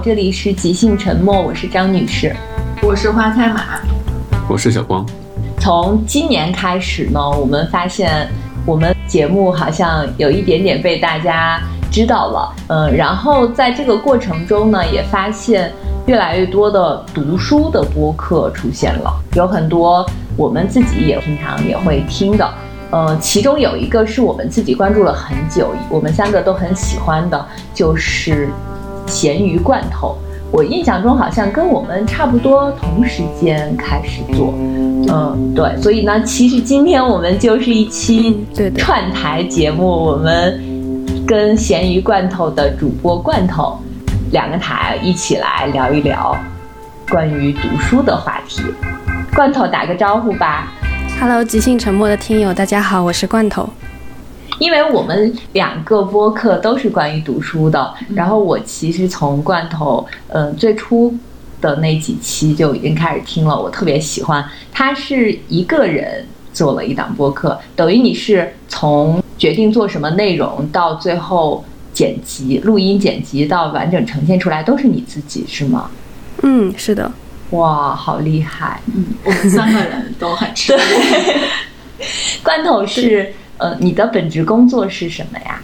好，这里是即兴沉默，我是张女士，我是花菜马，我是小光。从今年开始呢，我们发现我们节目好像有一点点被大家知道了，嗯，然后在这个过程中呢，也发现越来越多的读书的播客出现了，有很多我们自己也平常也会听的。呃，其中有一个是我们自己关注了很久，我们三个都很喜欢的，就是咸鱼罐头。我印象中好像跟我们差不多同时间开始做，嗯，对。所以呢，其实今天我们就是一期串台节目，我们跟咸鱼罐头的主播罐头两个台一起来聊一聊关于读书的话题。罐头打个招呼吧。Hello，即兴沉默的听友，大家好，我是罐头。因为我们两个播客都是关于读书的，然后我其实从罐头，嗯，最初的那几期就已经开始听了，我特别喜欢。他是一个人做了一档播客，等于你是从决定做什么内容到最后剪辑、录音、剪辑到完整呈现出来，都是你自己，是吗？嗯，是的。哇，好厉害！嗯，我们三个人都很吃力。罐头是呃，你的本职工作是什么呀？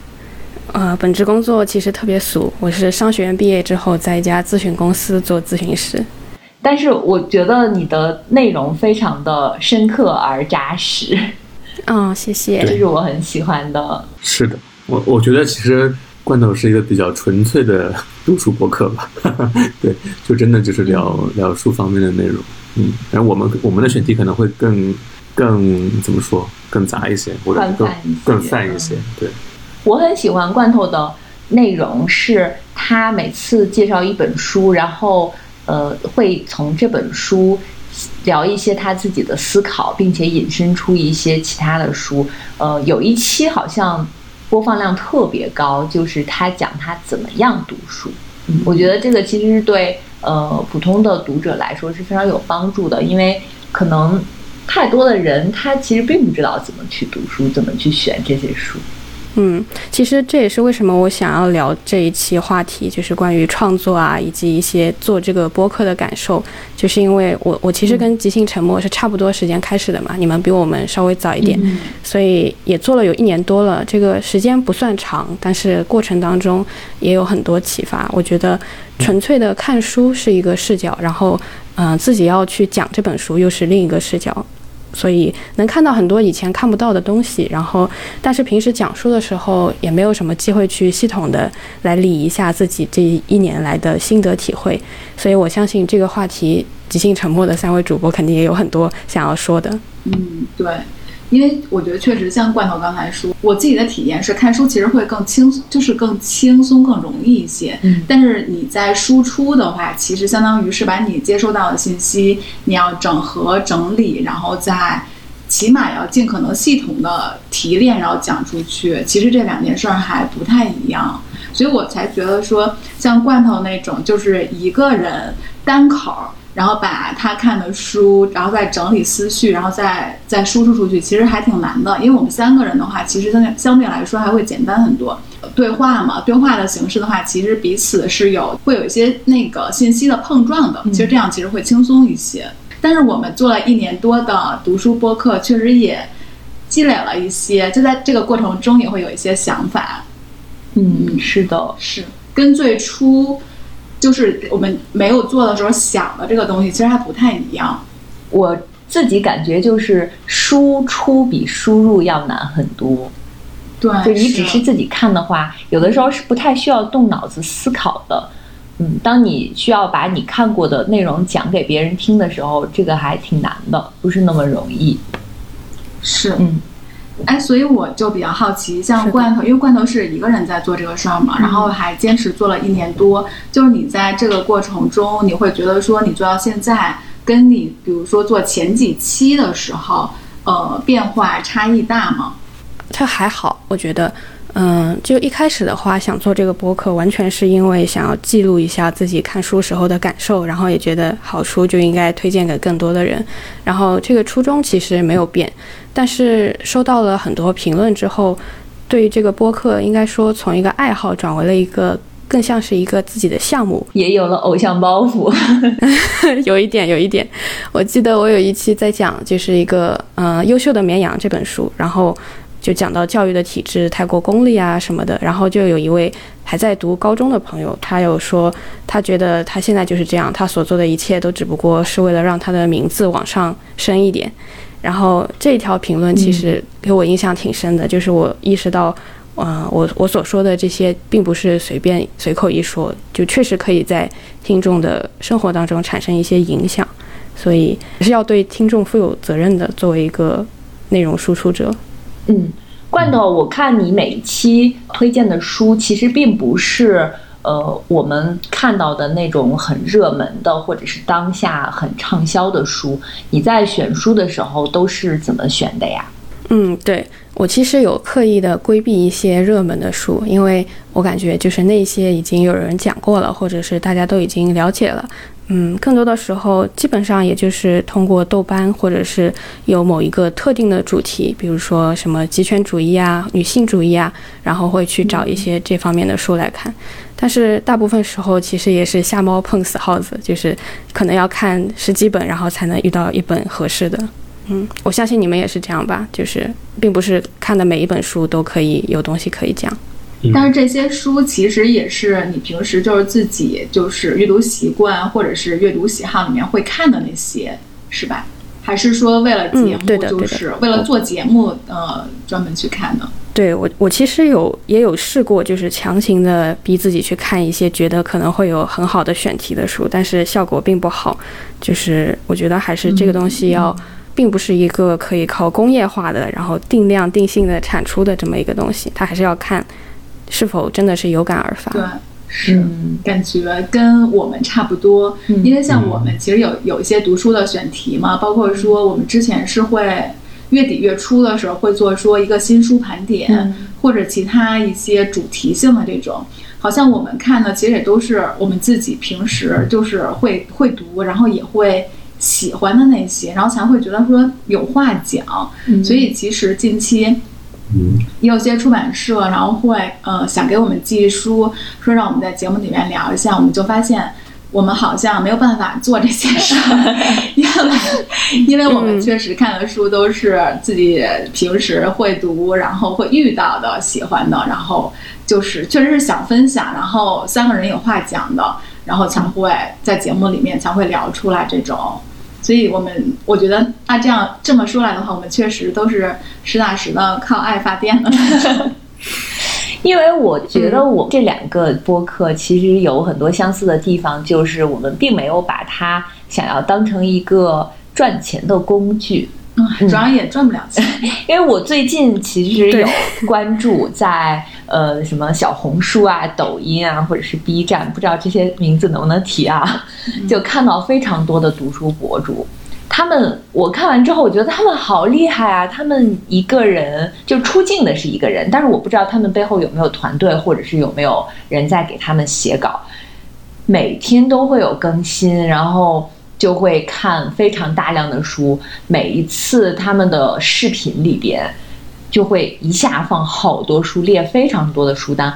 呃，本职工作其实特别俗，我是商学院毕业之后在一家咨询公司做咨询师。但是我觉得你的内容非常的深刻而扎实。嗯，谢谢，这是我很喜欢的。是的，我我觉得其实。罐头是一个比较纯粹的读书博客吧，对，就真的就是聊聊书方面的内容，嗯，然后我们我们的选题可能会更更怎么说更杂一些，或者更更泛一些，对。我很喜欢罐头的内容，是他每次介绍一本书，然后呃会从这本书聊一些他自己的思考，并且引申出一些其他的书，呃，有一期好像。播放量特别高，就是他讲他怎么样读书。嗯，我觉得这个其实是对呃普通的读者来说是非常有帮助的，因为可能太多的人他其实并不知道怎么去读书，怎么去选这些书。嗯，其实这也是为什么我想要聊这一期话题，就是关于创作啊，以及一些做这个播客的感受。就是因为我我其实跟即兴沉默是差不多时间开始的嘛，你们比我们稍微早一点，所以也做了有一年多了。这个时间不算长，但是过程当中也有很多启发。我觉得纯粹的看书是一个视角，然后嗯，自己要去讲这本书又是另一个视角。所以能看到很多以前看不到的东西，然后，但是平时讲述的时候也没有什么机会去系统的来理一下自己这一年来的心得体会，所以我相信这个话题，即兴沉默的三位主播肯定也有很多想要说的。嗯，对。因为我觉得确实像罐头刚才说，我自己的体验是看书其实会更轻，就是更轻松、更容易一些。嗯，但是你在输出的话，其实相当于是把你接收到的信息，你要整合整理，然后再起码要尽可能系统的提炼，然后讲出去。其实这两件事儿还不太一样，所以我才觉得说，像罐头那种，就是一个人单口。然后把他看的书，然后再整理思绪，然后再再输出出去，其实还挺难的。因为我们三个人的话，其实相对相对来说还会简单很多。对话嘛，对话的形式的话，其实彼此是有会有一些那个信息的碰撞的。其实这样其实会轻松一些。但是我们做了一年多的读书播客，确实也积累了一些，就在这个过程中也会有一些想法。嗯，是的，是跟最初。就是我们没有做的时候想的这个东西，其实还不太一样。我自己感觉就是输出比输入要难很多。对，就你只是自己看的话，有的时候是不太需要动脑子思考的。嗯，当你需要把你看过的内容讲给别人听的时候，这个还挺难的，不是那么容易。是，嗯。哎，所以我就比较好奇，像罐头，因为罐头是一个人在做这个事儿嘛，然后还坚持做了一年多。就是你在这个过程中，你会觉得说，你做到现在，跟你比如说做前几期的时候，呃，变化差异大吗？它还好，我觉得。嗯，就一开始的话，想做这个播客，完全是因为想要记录一下自己看书时候的感受，然后也觉得好书就应该推荐给更多的人，然后这个初衷其实没有变，但是收到了很多评论之后，对于这个播客，应该说从一个爱好转为了一个更像是一个自己的项目，也有了偶像包袱，有一点，有一点。我记得我有一期在讲，就是一个呃优秀的绵羊这本书，然后就讲到教育的体制太过功利啊什么的，然后就有一位还在读高中的朋友，他有说他觉得他现在就是这样，他所做的一切都只不过是为了让他的名字往上升一点。然后这条评论其实给我印象挺深的，就是我意识到。嗯，我我所说的这些并不是随便随口一说，就确实可以在听众的生活当中产生一些影响，所以是要对听众负有责任的。作为一个内容输出者，嗯，罐头，我看你每一期推荐的书，其实并不是呃我们看到的那种很热门的，或者是当下很畅销的书。你在选书的时候都是怎么选的呀？嗯，对。我其实有刻意的规避一些热门的书，因为我感觉就是那些已经有人讲过了，或者是大家都已经了解了。嗯，更多的时候基本上也就是通过豆瓣，或者是有某一个特定的主题，比如说什么极权主义啊、女性主义啊，然后会去找一些这方面的书来看。但是大部分时候其实也是瞎猫碰死耗子，就是可能要看十几本，然后才能遇到一本合适的。嗯，我相信你们也是这样吧，就是并不是看的每一本书都可以有东西可以讲。但是这些书其实也是你平时就是自己就是阅读习惯或者是阅读喜好里面会看的那些，是吧？还是说为了节目，就是为了做节目呃专门去看的？对我，我其实有也有试过，就是强行的逼自己去看一些觉得可能会有很好的选题的书，但是效果并不好。就是我觉得还是这个东西要。并不是一个可以靠工业化的，然后定量定性的产出的这么一个东西，它还是要看是否真的是有感而发。对，是感觉跟我们差不多，因为像我们其实有有一些读书的选题嘛，包括说我们之前是会月底月初的时候会做说一个新书盘点，或者其他一些主题性的这种，好像我们看的其实也都是我们自己平时就是会会读，然后也会。喜欢的那些，然后才会觉得说有话讲，所以其实近期，也有些出版社，然后会呃想给我们寄书，说让我们在节目里面聊一下，我们就发现我们好像没有办法做这些事，因为因为我们确实看的书都是自己平时会读，然后会遇到的喜欢的，然后就是确实是想分享，然后三个人有话讲的，然后才会在节目里面才会聊出来这种。所以，我们我觉得，那这样这么说来的话，我们确实都是实打实的靠爱发电的。因为我觉得，我这两个播客其实有很多相似的地方，就是我们并没有把它想要当成一个赚钱的工具。嗯主要也赚不了钱，因为我最近其实有关注在呃什么小红书啊、抖音啊，或者是 B 站，不知道这些名字能不能提啊？就看到非常多的读书博主，他们我看完之后，我觉得他们好厉害啊！他们一个人就出镜的是一个人，但是我不知道他们背后有没有团队，或者是有没有人在给他们写稿，每天都会有更新，然后。就会看非常大量的书，每一次他们的视频里边，就会一下放好多书，列非常多的书单，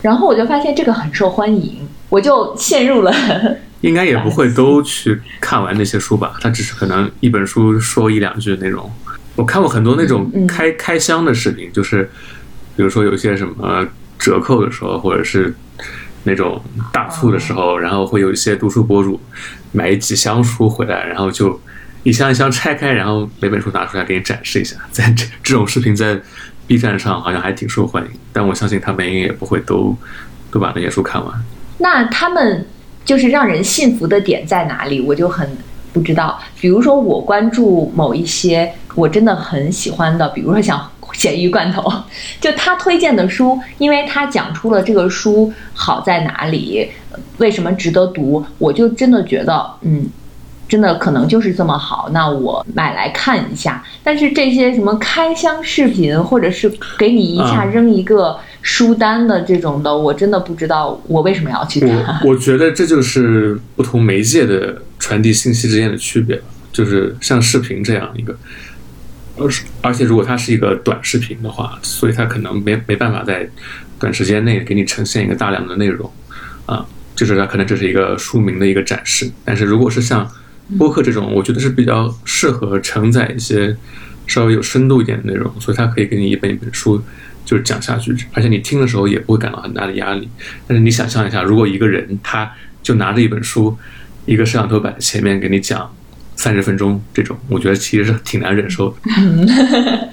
然后我就发现这个很受欢迎，我就陷入了。应该也不会都去看完那些书吧？他只是可能一本书说一两句那种。我看过很多那种开开箱的视频，就是比如说有些什么折扣的时候，或者是。那种大促的时候，然后会有一些读书博主买几箱书回来，然后就一箱一箱拆开，然后每本书拿出来给你展示一下。在这这种视频在 B 站上好像还挺受欢迎，但我相信他们应该也不会都都把那些书看完。那他们就是让人信服的点在哪里？我就很不知道。比如说，我关注某一些我真的很喜欢的，比如说像。咸鱼罐头，就他推荐的书，因为他讲出了这个书好在哪里，为什么值得读，我就真的觉得，嗯，真的可能就是这么好，那我买来看一下。但是这些什么开箱视频，或者是给你一下扔一个书单的这种的，我真的不知道我为什么要去看。我觉得这就是不同媒介的传递信息之间的区别，就是像视频这样一个。而是，而且如果它是一个短视频的话，所以它可能没没办法在短时间内给你呈现一个大量的内容。啊，就是它可能只是一个书名的一个展示。但是如果是像播客这种，我觉得是比较适合承载一些稍微有深度一点的内容，所以它可以给你一本一本书就是讲下去，而且你听的时候也不会感到很大的压力。但是你想象一下，如果一个人他就拿着一本书，一个摄像头摆在前面给你讲三十分钟，这种我觉得其实是挺难忍受的。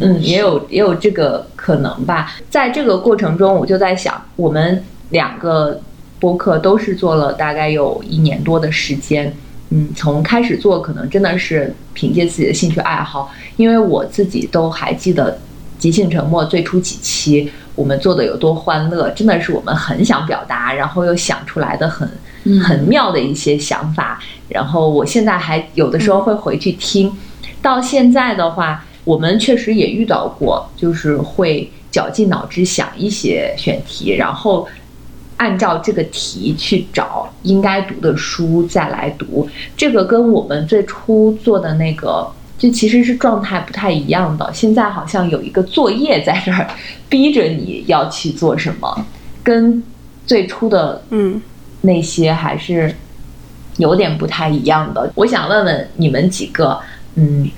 嗯，也有也有这个可能吧。在这个过程中，我就在想，我们两个播客都是做了大概有一年多的时间。嗯，从开始做，可能真的是凭借自己的兴趣爱好，因为我自己都还记得《即兴沉默》最初几期我们做的有多欢乐，真的是我们很想表达，然后又想出来的很很妙的一些想法。然后我现在还有的时候会回去听，到现在的话。我们确实也遇到过，就是会绞尽脑汁想一些选题，然后按照这个题去找应该读的书再来读。这个跟我们最初做的那个，就其实是状态不太一样的。现在好像有一个作业在这儿，逼着你要去做什么，跟最初的嗯那些还是有点不太一样的。我想问问你们几个，嗯。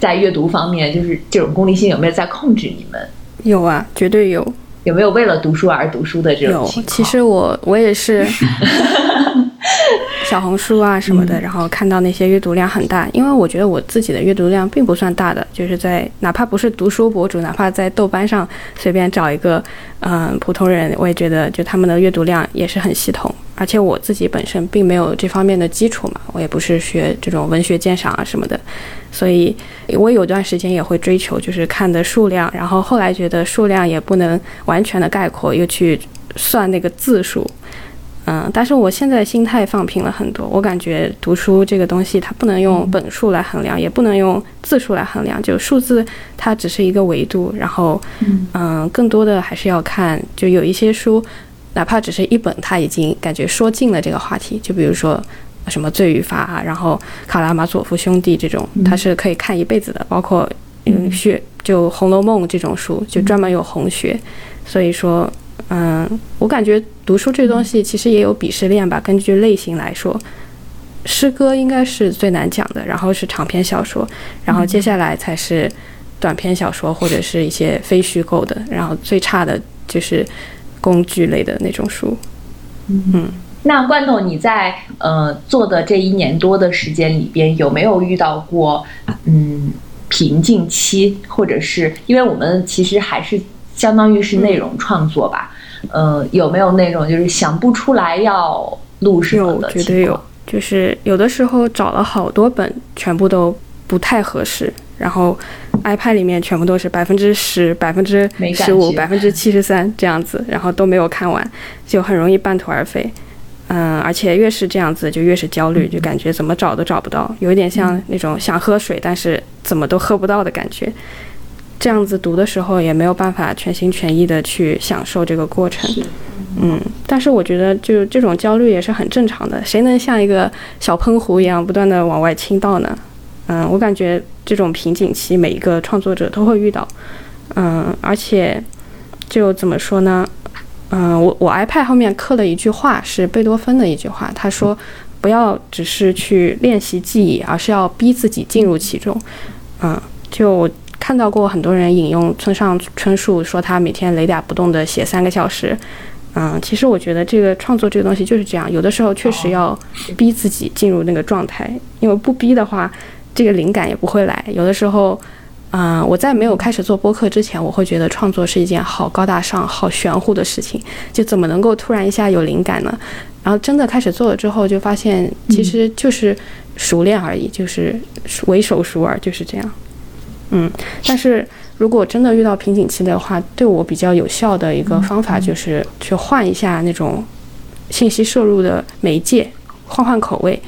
在阅读方面，就是这种功利性有没有在控制你们？有啊，绝对有。有没有为了读书而读书的这种情况？有，其实我我也是。小红书啊什么的，然后看到那些阅读量很大，因为我觉得我自己的阅读量并不算大的，就是在哪怕不是读书博主，哪怕在豆瓣上随便找一个嗯普通人，我也觉得就他们的阅读量也是很系统。而且我自己本身并没有这方面的基础嘛，我也不是学这种文学鉴赏啊什么的，所以我有段时间也会追求就是看的数量，然后后来觉得数量也不能完全的概括，又去算那个字数。嗯，但是我现在心态放平了很多。我感觉读书这个东西，它不能用本数来衡量，也不能用字数来衡量。就数字，它只是一个维度。然后，嗯，更多的还是要看，就有一些书，哪怕只是一本，他已经感觉说尽了这个话题。就比如说什么《罪与罚》啊，然后《卡拉马佐夫兄弟》这种，他是可以看一辈子的。包括嗯学就《红楼梦》这种书，就专门有红学。所以说。嗯，我感觉读书这东西其实也有鄙视链吧。根据类型来说，诗歌应该是最难讲的，然后是长篇小说，然后接下来才是短篇小说或者是一些非虚构的，然后最差的就是工具类的那种书。嗯，那罐头你在呃做的这一年多的时间里边，有没有遇到过嗯瓶颈期，或者是因为我们其实还是相当于是内容创作吧？呃，有没有那种就是想不出来要录什么的有，绝对有。就是有的时候找了好多本，全部都不太合适，然后 iPad 里面全部都是百分之十、百分之十五、百分之七十三这样子，然后都没有看完，就很容易半途而废。嗯，而且越是这样子，就越是焦虑，就感觉怎么找都找不到，有一点像那种想喝水，但是怎么都喝不到的感觉。这样子读的时候也没有办法全心全意的去享受这个过程，嗯，但是我觉得就这种焦虑也是很正常的，谁能像一个小喷壶一样不断的往外倾倒呢？嗯，我感觉这种瓶颈期每一个创作者都会遇到，嗯，而且就怎么说呢？嗯，我我 iPad 后面刻了一句话，是贝多芬的一句话，他说不要只是去练习记忆，而是要逼自己进入其中，嗯，就。看到过很多人引用村上春树说他每天雷打不动的写三个小时，嗯，其实我觉得这个创作这个东西就是这样，有的时候确实要逼自己进入那个状态，因为不逼的话，这个灵感也不会来。有的时候，嗯，我在没有开始做播客之前，我会觉得创作是一件好高大上、好玄乎的事情，就怎么能够突然一下有灵感呢？然后真的开始做了之后，就发现其实就是熟练而已，就是为手熟耳，就是这样。嗯，但是如果真的遇到瓶颈期的话，对我比较有效的一个方法就是去换一下那种信息摄入的媒介，换换口味。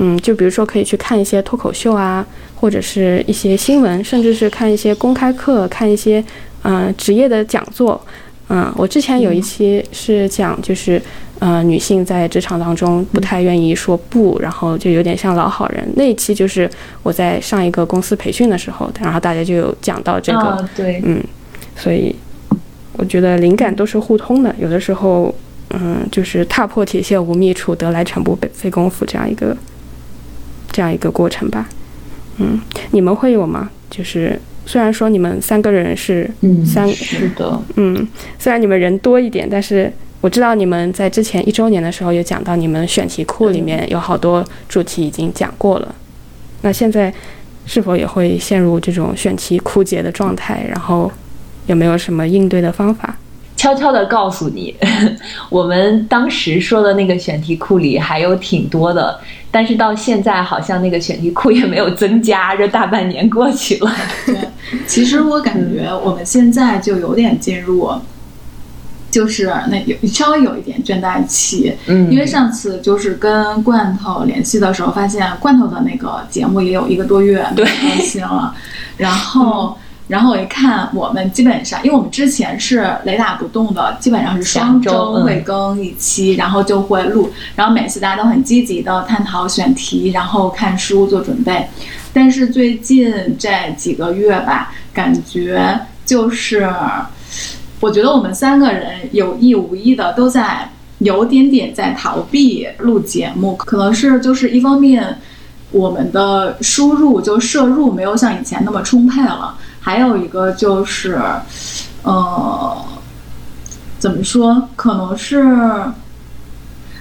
嗯，就比如说可以去看一些脱口秀啊，或者是一些新闻，甚至是看一些公开课，看一些嗯职业的讲座。嗯，我之前有一期是讲就是。呃，女性在职场当中不太愿意说不，然后就有点像老好人。那一期就是我在上一个公司培训的时候，然后大家就有讲到这个，对，嗯，所以我觉得灵感都是互通的。有的时候，嗯，就是踏破铁鞋无觅处，得来全不费功夫这样一个这样一个过程吧。嗯，你们会有吗？就是虽然说你们三个人是嗯，三是的，嗯，虽然你们人多一点，但是我知道你们在之前一周年的时候有讲到，你们选题库里面有好多主题已经讲过了。那现在是否也会陷入这种选题枯竭的状态？然后有没有什么应对的方法？悄悄的告诉你，我们当时说的那个选题库里还有挺多的，但是到现在好像那个选题库也没有增加，这大半年过去了。对，其实我感觉我们现在就有点进入，就是那有稍微有一点倦怠期，嗯因为上次就是跟罐头联系的时候，发现罐头的那个节目也有一个多月没有更新了，然后。然后我一看，我们基本上，因为我们之前是雷打不动的，基本上是双周会更一期，然后就会录，然后每次大家都很积极的探讨选题，然后看书做准备。但是最近这几个月吧，感觉就是，我觉得我们三个人有意无意的都在有点点在逃避录节目，可能是就是一方面我们的输入就摄入没有像以前那么充沛了，还有一个就是，呃，怎么说，可能是。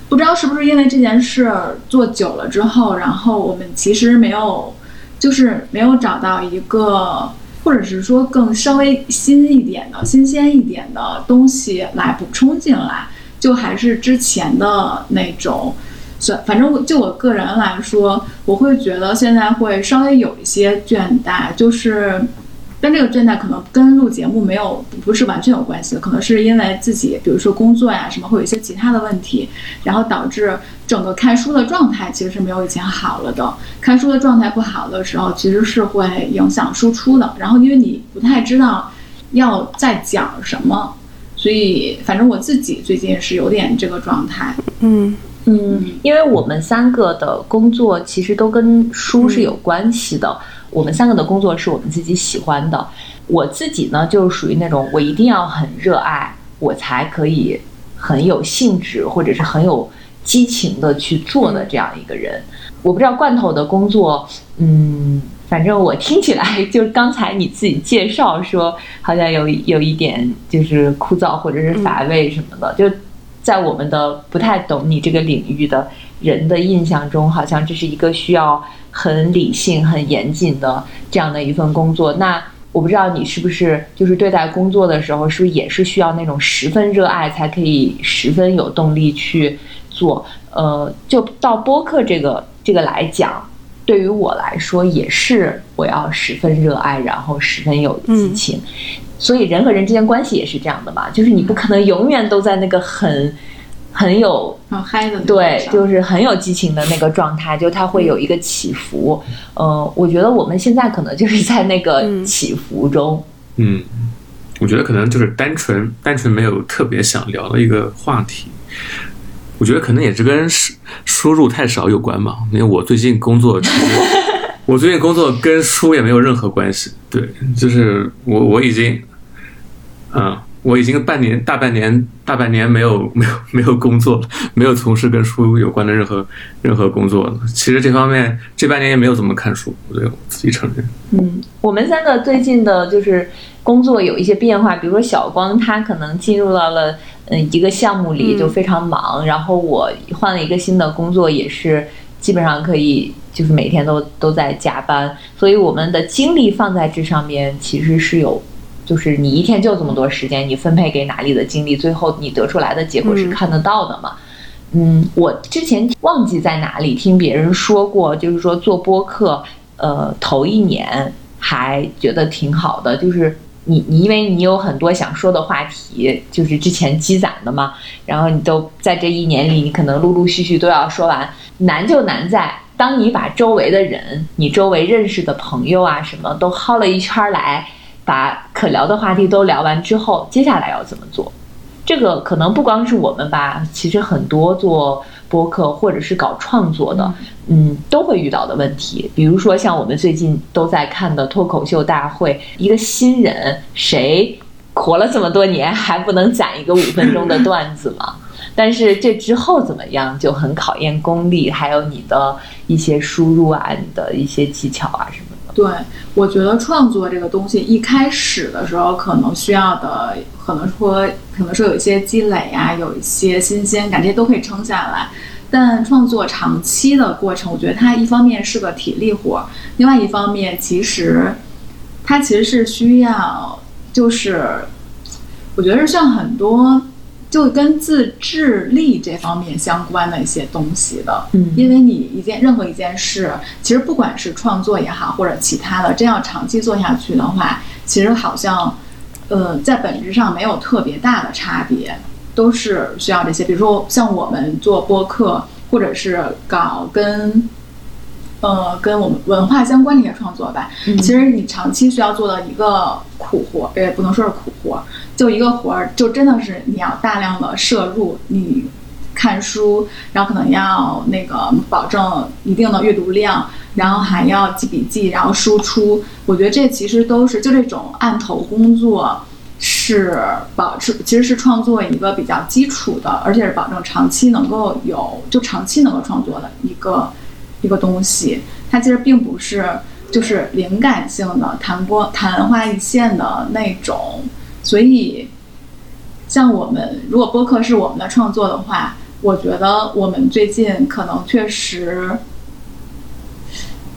不知道是不是因为这件事做久了之后，然后我们其实没有，就是没有找到一个，或者是说更稍微新一点的、新鲜一点的东西来补充进来，就还是之前的那种。算反正我就我个人来说，我会觉得现在会稍微有一些倦怠，就是，但这个倦怠可能跟录节目没有不是完全有关系的，可能是因为自己比如说工作呀什么会有一些其他的问题，然后导致整个看书的状态其实是没有以前好了的。看书的状态不好的时候，其实是会影响输出的。然后因为你不太知道要在讲什么，所以反正我自己最近是有点这个状态。嗯嗯，因为我们三个的工作其实都跟书是有关系的。我们三个的工作是我们自己喜欢的。我自己呢，就是属于那种我一定要很热爱，我才可以很有兴致或者是很有激情的去做的这样一个人。我不知道罐头的工作，嗯，反正我听起来就是刚才你自己介绍说，好像有有一点就是枯燥或者是乏味什么的，就在我们的不太懂你这个领域的人的印象中，好像这是一个需要很理性、很严谨的这样的一份工作。那我不知道你是不是就是对待工作的时候，是不是也是需要那种十分热爱，才可以十分有动力去做？呃，就到播客这个这个来讲，对于我来说也是我要十分热爱，然后十分有激情。所以人和人之间关系也是这样的嘛，就是你不可能永远都在那个很很有很嗨的那对，就是很有激情的那个状态，就它会有一个起伏。呃，我觉得我们现在可能就是在那个嗯起伏中。嗯，我觉得可能就是单纯单纯没有特别想聊的一个话题。我觉得可能也是跟输输入太少有关吧，因为我最近工作其实 我最近工作跟书也没有任何关系。对，就是我我已经，嗯，我已经半年大半年大半年没有 没有没有工作了，没有从事跟书有关的任何任何工作了。其实这方面这半年也没有怎么看书，对我自己承认。嗯，我们三个最近的就是工作有一些变化，比如说小光他可能进入到了嗯一个项目里嗯就非常忙，然后我换了一个新的工作，也是基本上可以就是每天都都在加班，所以我们的精力放在这上面其实是有。就是你一天就这么多时间，你分配给哪里的精力，最后你得出来的结果是嗯看得到的嘛？嗯，我之前忘记在哪里听别人说过，就是说做播客，呃，头一年还觉得挺好的，就是你你因为你有很多想说的话题，就是之前积攒的嘛，然后你都在这一年里，你可能陆陆续续都要说完。难就难在，当你把周围的人、你周围认识的朋友啊什么都薅了一圈儿来，把可聊的话题都聊完之后，接下来要怎么做？这个可能不光是我们吧，其实很多做播客或者是搞创作的，嗯，都会遇到的问题。比如说像我们最近都在看的脱口秀大会，一个新人谁活了这么多年还不能攒一个五分钟的 段子吗？但是这之后怎么样就很考验功力，还有你的一些输入啊，你的一些技巧啊什么的。对，我觉得创作这个东西一开始的时候可能需要的，可能说可能说有一些积累啊，有一些新鲜感，这些都可以撑下来。但创作长期的过程，我觉得它一方面是个体力活，另外一方面其实它其实是需要，就是我觉得是像很多就跟自制力这方面相关的一些东西的。嗯因为你一件任何一件事，其实不管是创作也好，或者其他的，真要长期做下去的话，其实好像呃在本质上没有特别大的差别。都是需要这些，比如说像我们做播客，或者是搞跟，呃，跟我们文化相关的一些创作吧。嗯其实你长期需要做的一个苦活，也不能说是苦活，就一个活儿，就真的是你要大量的摄入，你看书，然后可能要那个保证一定的阅读量，然后还要记笔记，然后输出。我觉得这其实都是就这种案头工作。是保持，其实是创作一个比较基础的，而且是保证长期能够有，就长期能够创作的一个一个东西。它其实并不是就是灵感性的、昙光昙花一现的那种。所以，像我们如果播客是我们的创作的话，我觉得我们最近可能确实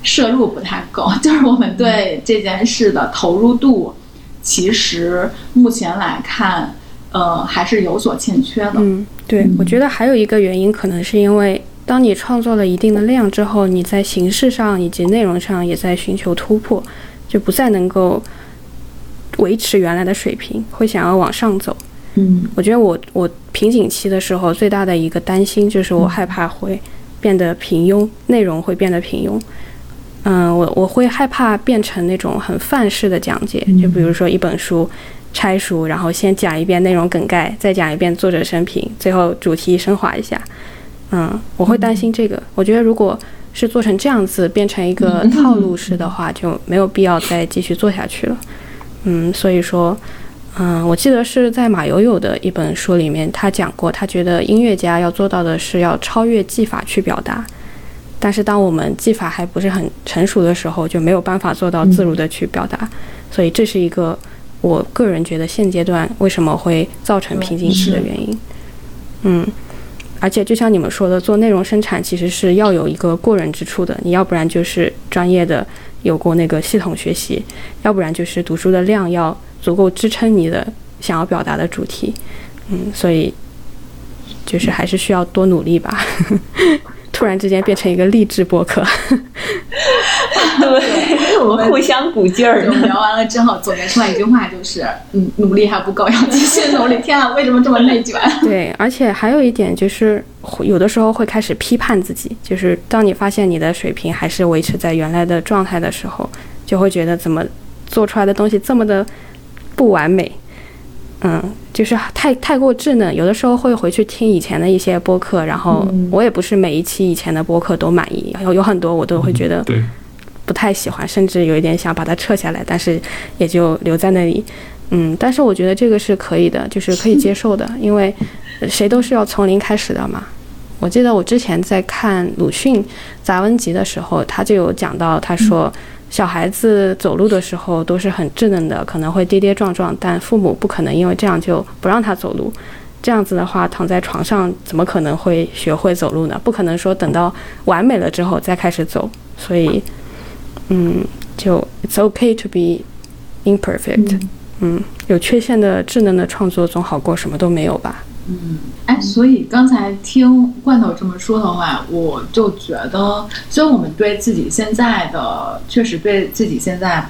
摄入不太够，就是我们对这件事的投入度。其实目前来看，呃，还是有所欠缺的。嗯，对，我觉得还有一个原因，可能是因为当你创作了一定的量之后，你在形式上以及内容上也在寻求突破，就不再能够维持原来的水平，会想要往上走。嗯我觉得我我瓶颈期的时候最大的一个担心就是我害怕会变得平庸，内容会变得平庸。嗯，我我会害怕变成那种很范式的讲解，就比如说一本书拆书，然后先讲一遍内容梗概，再讲一遍作者生平，最后主题升华一下。嗯，我会担心这个。我觉得如果是做成这样子，变成一个套路式的话，就没有必要再继续做下去了。嗯，所以说，嗯，我记得是在马友友的一本书里面，他讲过，他觉得音乐家要做到的是要超越技法去表达。但是当我们技法还不是很成熟的时候，就没有办法做到自如的去表达，所以这是一个我个人觉得现阶段为什么会造成瓶颈期的原因。嗯，而且就像你们说的，做内容生产其实是要有一个过人之处的，你要不然就是专业的有过那个系统学习，要不然就是读书的量要足够支撑你的想要表达的主题。嗯，所以就是还是需要多努力吧。突然之间变成一个励志播客，对，我们互相鼓劲儿我。们聊完了之后，总结出来一句话就是：嗯，努力还不够，要继续努力。天啊，为什么这么内卷？对，而且还有一点就是，有的时候会开始批判自己，就是当你发现你的水平还是维持在原来的状态的时候，就会觉得怎么做出来的东西这么的不完美。嗯，就是太太过稚嫩，有的时候会回去听以前的一些播客，然后我也不是每一期以前的播客都满意，有有很多我都会觉得对，不太喜欢，甚至有一点想把它撤下来，但是也就留在那里。嗯，但是我觉得这个是可以的，就是可以接受的，因为谁都是要从零开始的嘛。我记得我之前在看鲁迅杂文集的时候，他就有讲到，他说小孩子走路的时候都是很稚嫩的，可能会跌跌撞撞，但父母不可能因为这样就不让他走路。这样子的话，躺在床上怎么可能会学会走路呢？不可能说等到完美了之后再开始走。所以，嗯，就 it's okay to be imperfect。嗯，有缺陷的稚嫩的创作总好过什么都没有吧？嗯哎，所以刚才听罐头这么说的话，我就觉得，虽然我们对自己现在的确实对自己现在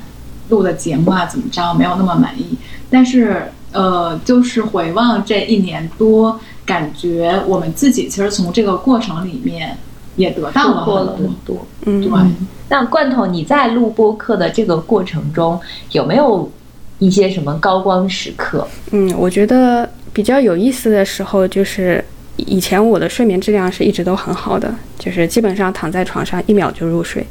录的节目啊怎么着没有那么满意，但是呃，就是回望这一年多，感觉我们自己其实从这个过程里面也得到了过了很多很。多。嗯，对，那罐头，你在录播课的这个过程中，有没有一些什么高光时刻？嗯，我觉得比较有意思的时候就是。以前我的睡眠质量是一直都很好的，就是基本上躺在床上一秒就入睡。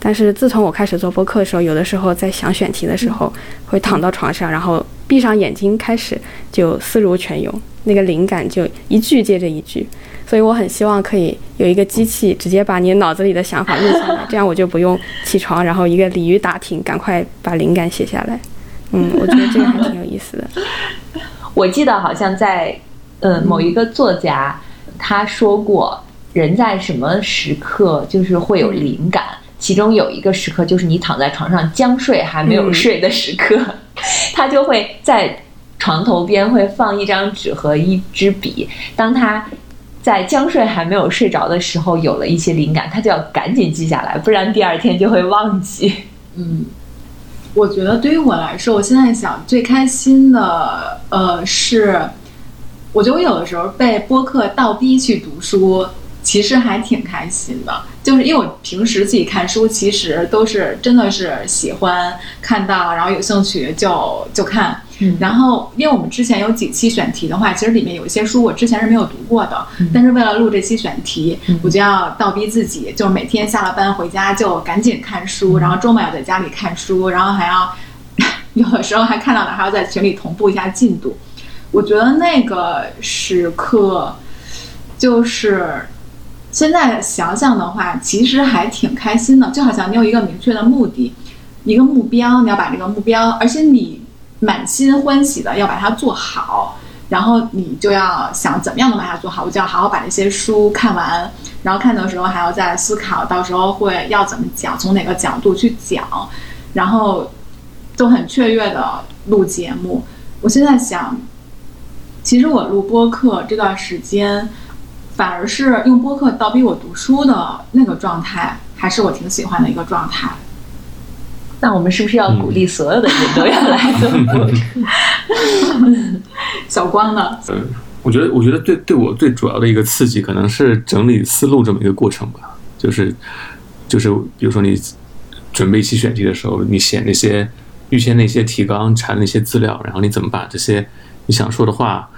但是自从我开始做播客的时候，有的时候在想选题的时候，会躺到床上，然后闭上眼睛开始就思如泉涌，那个灵感就一句接着一句，所以我很希望可以有一个机器直接把你脑子里的想法录下来，这样我就不用起床，然后一个鲤鱼打挺，赶快把灵感写下来。嗯，我觉得这个还挺有意思的。我记得好像在呃某一个作家他说过，人在什么时刻就是会有灵感，其中有一个时刻就是你躺在床上将睡还没有睡的时刻，他就会在床头边会放一张纸和一支笔，当他。在将睡还没有睡着的时候，有了一些灵感，他就要赶紧记下来，不然第二天就会忘记。嗯，我觉得对于我来说，我现在想最开心的，呃，是，我觉得我有的时候被播客倒逼去读书，其实还挺开心的。就是因为我平时自己看书，其实都是真的是喜欢看到，然后有兴趣就就看。然后，因为我们之前有几期选题的话，其实里面有一些书我之前是没有读过的，但是为了录这期选题，我就要倒逼自己，就是每天下了班回家就赶紧看书，然后周末要在家里看书，然后还要 有的时候还看到哪还要在群里同步一下进度。我觉得那个时刻，就是现在想想的话，其实还挺开心的，就好像你有一个明确的目的，一个目标，你要把这个目标，而且你。满心欢喜的要把它做好，然后你就要想怎么样能把它做好，我就要好好把这些书看完，然后看的时候还要再思考，到时候会要怎么讲，从哪个角度去讲，然后都很雀跃的录节目。我现在想，其实我录播客这段时间，反而是用播客倒逼我读书的那个状态，还是我挺喜欢的一个状态。那我们是不是要鼓励所有的人都要来做播客？小光呢？嗯，我觉得，我觉得对对我最主要的一个刺激，可能是整理思路这么一个过程吧。就是，就是，比如说你准备一期选题的时候，你写那些预先那些提纲，查那些资料，然后你怎么把这些你想说的话，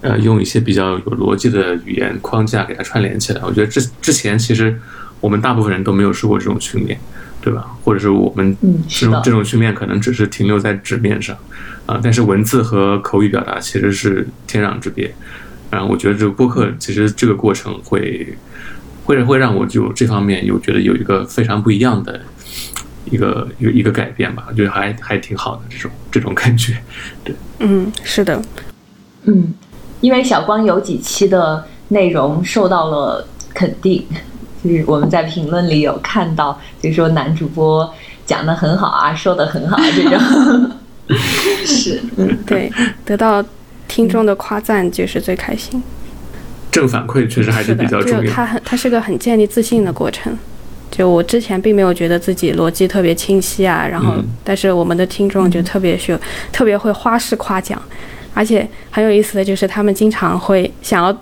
呃，用一些比较有逻辑的语言框架给它串联起来。我觉得之之前其实我们大部分人都没有受过这种训练。对吧？或者是我们这种这种训练可能只是停留在纸面上，啊，但是文字和口语表达其实是天壤之别。然后我觉得这个播客其实这个过程会会会让我就这方面有觉得有一个非常不一样的一个一个一个改变吧，我觉得还还挺好的这种这种感觉。对，嗯，是的，嗯，因为小光有几期的内容受到了肯定。就是我们在评论里有看到，就说男主播讲的很好啊，说的很好这种，是，嗯，对，得到听众的夸赞就是最开心。正反馈确实还是比较重要。它很，它是个很建立自信的过程。就我之前并没有觉得自己逻辑特别清晰啊，然后，但是我们的听众就特别是特别会花式夸奖，而且很有意思的就是他们经常会想要。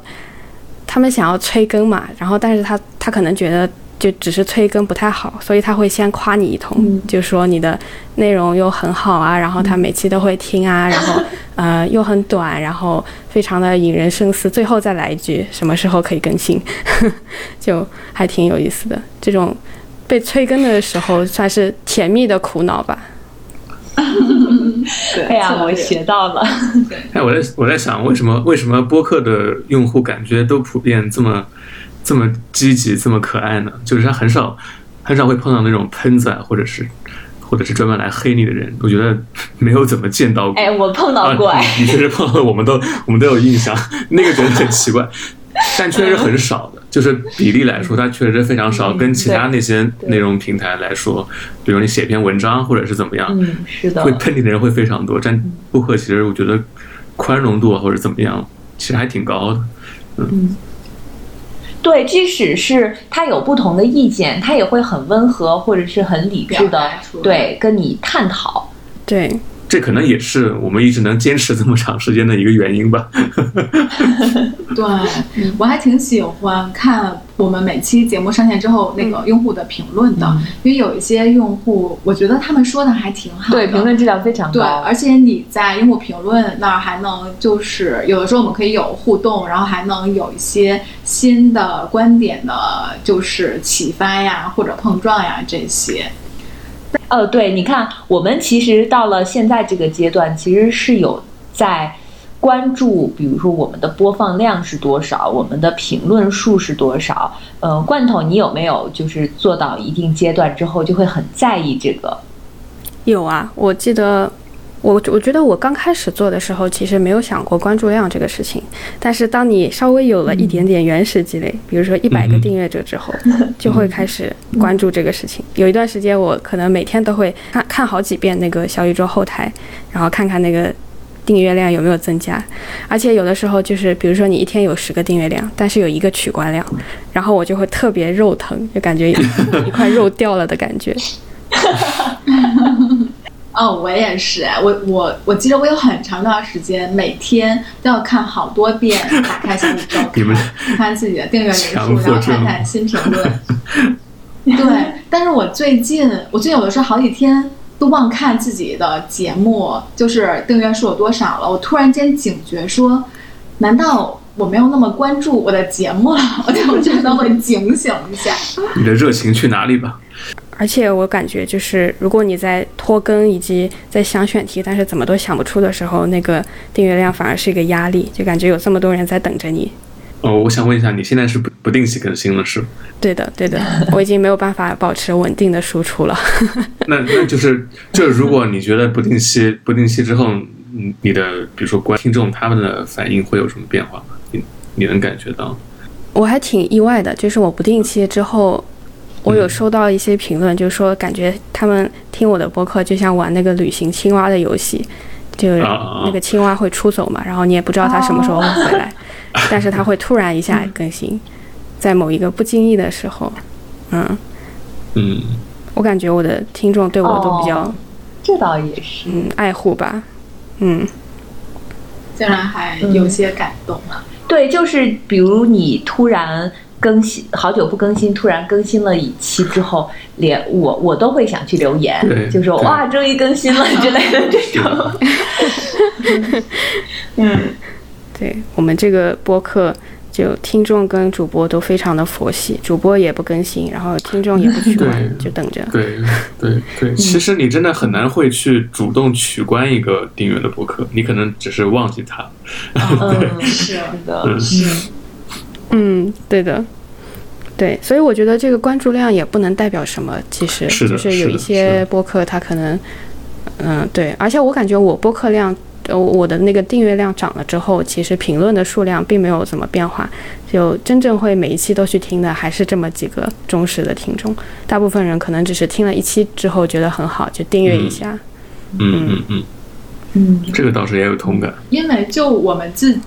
他们想要催更嘛，然后但是他他可能觉得就只是催更不太好，所以他会先夸你一通，就说你的内容又很好啊，然后他每期都会听啊，然后 呃又很短，然后非常的引人深思，最后再来一句什么时候可以更新，就还挺有意思的。这种被催更的时候算是甜蜜的苦恼吧。对，哎呀，我学到了。哎，我在我在想，为什么为什么播客的用户感觉都普遍这么这么积极，这么可爱呢？就是他很少很少会碰到那种喷子啊，或者是或者是专门来黑你的人。我觉得没有怎么见到过。哎，我碰到过。你确实碰到，我们都我们都有印象。那个觉得很奇怪，但确实很少的。就是比例来说，它确实非常少，跟其他那些内容平台来说，比如你写篇文章或者是怎么样，嗯，是的，会喷你的人会非常多。但顾客其实我觉得宽容度或者怎么样，其实还挺高的。嗯，对，即使是他有不同的意见，他也会很温和或者是很理智的对跟你探讨。对。这可能也是我们一直能坚持这么长时间的一个原因吧。对，我还挺喜欢看我们每期节目上线之后那个用户的评论的，因为有一些用户，我觉得他们说的还挺好。对，评论质量非常高。对，而且你在用户评论那儿还能就是有的时候我们可以有互动，然后还能有一些新的观点的，就是启发呀或者碰撞呀这些。呃，对，你看，我们其实到了现在这个阶段，其实是有在关注，比如说我们的播放量是多少，我们的评论数是多少。呃，罐头，你有没有就是做到一定阶段之后就会很在意这个？有啊，我记得。我我觉得我刚开始做的时候，其实没有想过关注量这个事情。但是当你稍微有了一点点原始积累，比如说一百个订阅者之后，就会开始关注这个事情。有一段时间，我可能每天都会看看好几遍那个小宇宙后台，然后看看那个订阅量有没有增加。而且有的时候就是，比如说你一天有十个订阅量，但是有一个取关量，然后我就会特别肉疼，就感觉 一块肉掉了的感觉。哦，我也是，我我我记得我有很长一段时间，每天都要看好多遍，打开小宇宙，看看自己的订阅人数，然后看看新评论。对，但是我最近，我最近有的时候好几天都忘看自己的节目，就是订阅数有多少了。我突然间警觉说，难道我没有那么关注我的节目了？我就真的会警醒一下。你的热情去哪里吧？而且我感觉，就是如果你在拖更以及在想选题，但是怎么都想不出的时候，那个订阅量反而是一个压力，就感觉有这么多人在等着你。哦，我想问一下，你现在是不不定期更新了是对的，对的，我已经没有办法保持稳定的输出了。那那就是，就如果你觉得不定期不定期之后，你的比如说观听众他们的反应会有什么变化吗？你你能感觉到？我还挺意外的，就是我不定期之后。我有收到一些评论，就是说感觉他们听我的播客就像玩那个旅行青蛙的游戏，就那个青蛙会出走嘛，然后你也不知道它什么时候会回来，但是它会突然一下更新，在某一个不经意的时候，嗯嗯，我感觉我的听众对我都比较，这倒也是，嗯，爱护吧，嗯，竟然还有些感动了，对，就是比如你突然。更新好久不更新，突然更新了一期之后，连我我都会想去留言，就说哇，终于更新了之类的这种。嗯，对我们这个播客，就听众跟主播都非常的佛系，主播也不更新，然后听众也不取关，就等着。对对对，其实你真的很难会去主动取关一个订阅的播客，你可能只是忘记它。嗯，是的，是。嗯，对的，对，所以我觉得这个关注量也不能代表什么，其实就是有一些播客它可能，嗯，对，而且我感觉我播客量，呃，我的那个订阅量涨了之后，其实评论的数量并没有怎么变化，就真正会每一期都去听的还是这么几个忠实的听众，大部分人可能只是听了一期之后觉得很好，就订阅一下。嗯嗯嗯嗯，这个倒是也有同感，因为就我们自。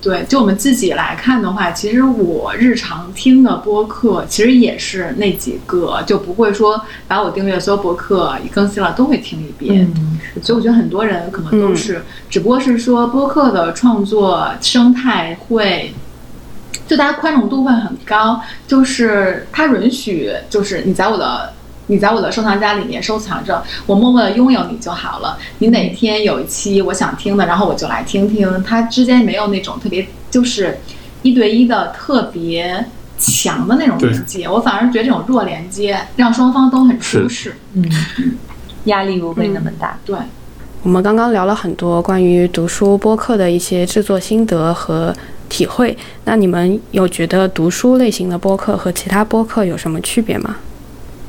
对，就我们自己来看的话，其实我日常听的播客其实也是那几个，就不会说把我订阅所有播客一更新了都会听一遍。嗯所以我觉得很多人可能都是，只不过是说播客的创作生态会，就大家宽容度会很高，就是它允许，就是你在我的。你在我的收藏夹里面收藏着，我默默的拥有你就好了。你哪天有一期我想听的，然后我就来听听。它之间没有那种特别就是一对一的特别强的那种连接，我反而觉得这种弱连接让双方都很舒适，嗯，压力不会那么大。对，我们刚刚聊了很多关于读书播客的一些制作心得和体会，那你们有觉得读书类型的播客和其他播客有什么区别吗？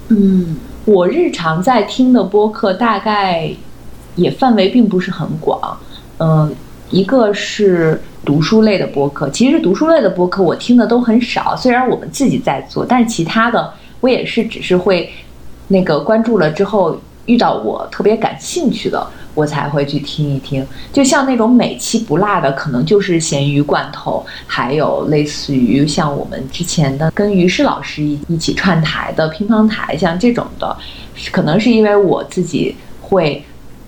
嗯，我日常在听的播客大概也范围并不是很广。嗯，一个是读书类的播客，其实读书类的播客我听的都很少。虽然我们自己在做，但是其他的我也是只是会那个关注了之后遇到我特别感兴趣的。我才会去听一听，就像那种每期不落的，可能就是咸鱼罐头，还有类似于像我们之前的跟于适老师一一起串台的乒乓台，像这种的，可能是因为我自己会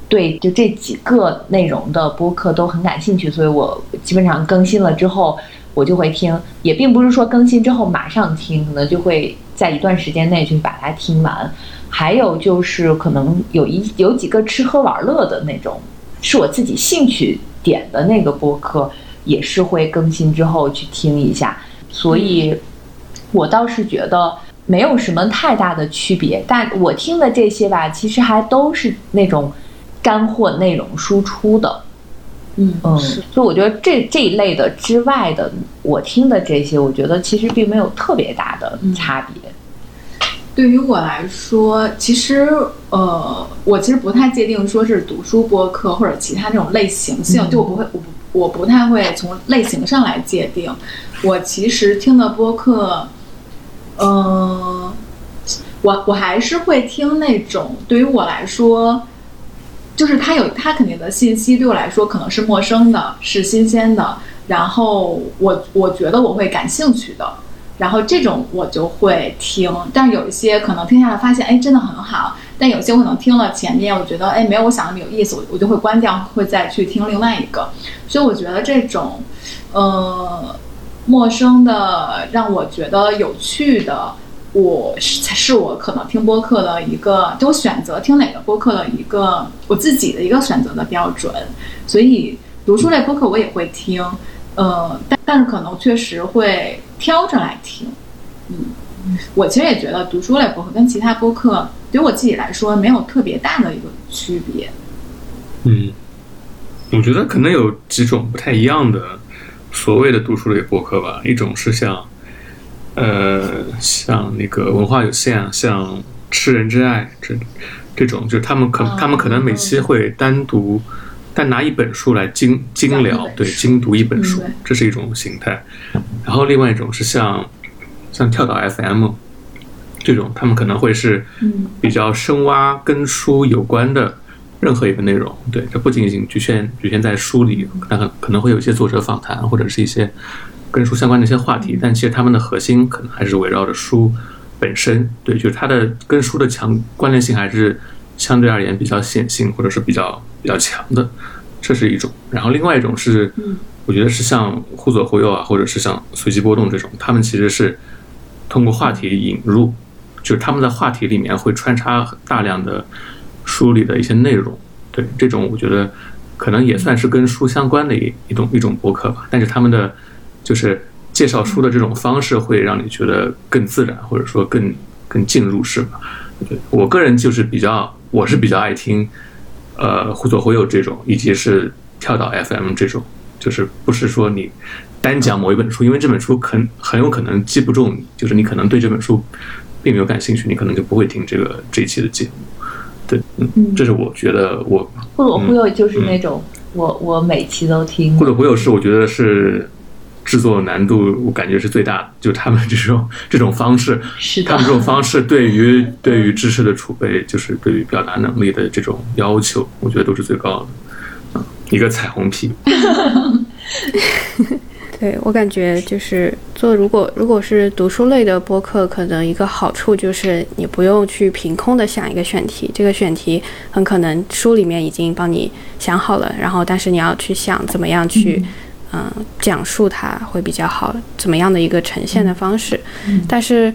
对就这几个内容的播客都很感兴趣，所以我基本上更新了之后我就会听，也并不是说更新之后马上听，可能就会在一段时间内去把它听完。还有就是可能有一有几个吃喝玩乐的那种，是我自己兴趣点的那个播客，也是会更新之后去听一下。所以，我倒是觉得没有什么太大的区别。但我听的这些吧，其实还都是那种干货内容输出的。嗯嗯，是所以我觉得这这一类的之外的，我听的这些，我觉得其实并没有特别大的差别。对于我来说，其实呃，我其实不太界定说是读书播客或者其他这种类型性，就我不会，我不我不太会从类型上来界定。我其实听的播客，嗯、我我还是会听那种对于我来说，就是他有他肯定的信息，对我来说可能是陌生的，是新鲜的，然后我我觉得我会感兴趣的。然后这种我就会听，但有一些可能听下来发现，哎，真的很好。但有些我可能听了前面，我觉得，哎，没有我想那么有意思，我我就会关掉，会再去听另外一个。所以我觉得这种，呃，陌生的让我觉得有趣的，我是才是我可能听播客的一个，就选择听哪个播客的一个我自己的一个选择的标准。所以读书类播客我也会听，呃，但但是可能确实会挑着来听。嗯，我其实也觉得读书类播客跟其他播客对我自己来说没有特别大的一个区别。嗯，我觉得可能有几种不太一样的所谓的读书类播客吧。一种是像，呃，像那个文化有限，像吃人之爱这这种，就是他们可、哦他们可能每期会单独单拿一本书来精精聊，对，精读一本书这是一种形态。然后另外一种是像像跳岛 FM 这种，他们可能会是嗯比较深挖跟书有关的任何一个内容。对，这不仅仅局限局限在书里，那可可能会有一些作者访谈，或者是一些跟书相关的一些话题，但其实他们的核心可能还是围绕着书本身。对，就是它的跟书的强关联性还是相对而言比较显性，或者是比较比较强的，这是一种。然后另外一种是，嗯我觉得是像忽左忽右啊，或者是像随机波动这种，他们其实是通过话题引入，就是他们在话题里面会穿插大量的书里的一些内容。对，这种我觉得可能也算是跟书相关的一一种一种博客吧。但是他们的就是介绍书的这种方式，会让你觉得更自然，或者说更更进入式吧。对我个人就是比较，我是比较爱听，呃，忽左忽右这种，以及是跳岛 FM 这种，就是不是说你单讲某一本书，因为这本书很很有可能记不住你，就是你可能对这本书并没有感兴趣，你可能就不会听这个这一期的节目。对，嗯，嗯这是我觉得我忽左忽右就是那种，我我每期都听忽。左忽右是我觉得是制作难度，我感觉是最大的，就他们这种这种方式，是他们这种方式对于对于知识的储备，就是对于表达能力的这种要求，我觉得都是最高的。嗯，一个彩虹屁，对我感觉就是做，如果如果是读书类的播客，可能一个好处就是你不用去凭空的想一个选题，这个选题很可能书里面已经帮你想好了，然后但是你要去想怎么样去嗯、讲述它会比较好，怎么样的一个呈现的方式，但是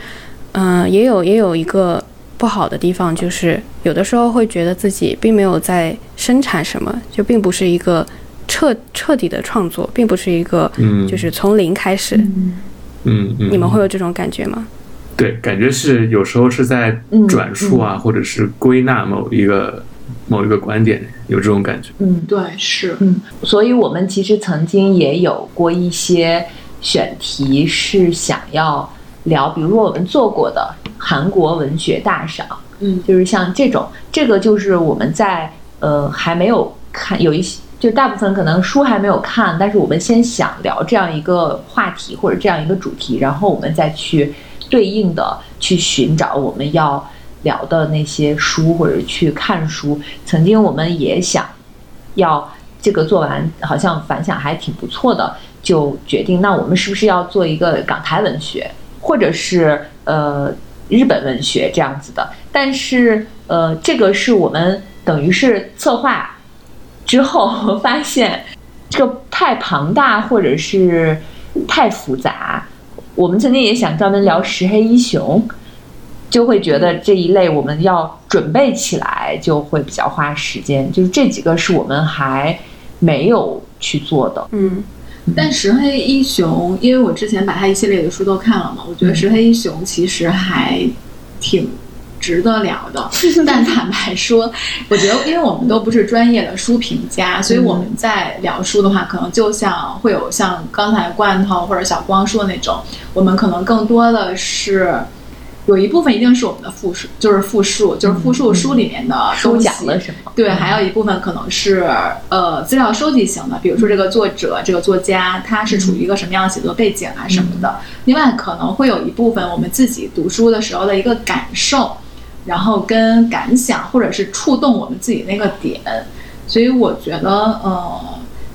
嗯、也有也有一个不好的地方，就是有的时候会觉得自己并没有在生产什么，就并不是一个彻彻底的创作，并不是一个嗯，就是从零开始。嗯嗯，你们会有这种感觉吗？对，感觉是有时候是在嗯转述啊，或者是归纳某一个某一个观点，有这种感觉。嗯对，是，嗯，所以我们其实曾经也有过一些选题是想要聊，比如说我们做过的韩国文学大赏，嗯。就是像这种，这个就是我们在呃还没有看，有一些就大部分可能书还没有看，但是我们先想聊这样一个话题或者这样一个主题，然后我们再去对应的去寻找我们要聊的那些书或者去看书。曾经我们也想要这个做完，好像反响还挺不错的，就决定那我们是不是要做一个港台文学，或者是呃日本文学这样子的。但是呃，这个是我们等于是策划之后发现这个太庞大或者是太复杂。我们曾经也想专门聊石黑一雄，就会觉得这一类我们要准备起来就会比较花时间。就是这几个是我们还没有去做的。嗯但石黑一雄，因为我之前把他一系列的书都看了嘛，我觉得石黑一雄其实还挺值得聊的。但坦白说，我觉得因为我们都不是专业的书评家，所以我们在聊书的话，可能就像会有像刚才罐头或者小光说的那种，我们可能更多的是。有一部分一定是我们的复述，就是复述，就是复述书里面的书讲了什么。对，还有一部分可能是呃资料收集型的，比如说这个作者、这个作家他是处于一个什么样的写作背景啊什么的。另外可能会有一部分我们自己读书的时候的一个感受，然后跟感想，或者是触动我们自己那个点。所以我觉得呃，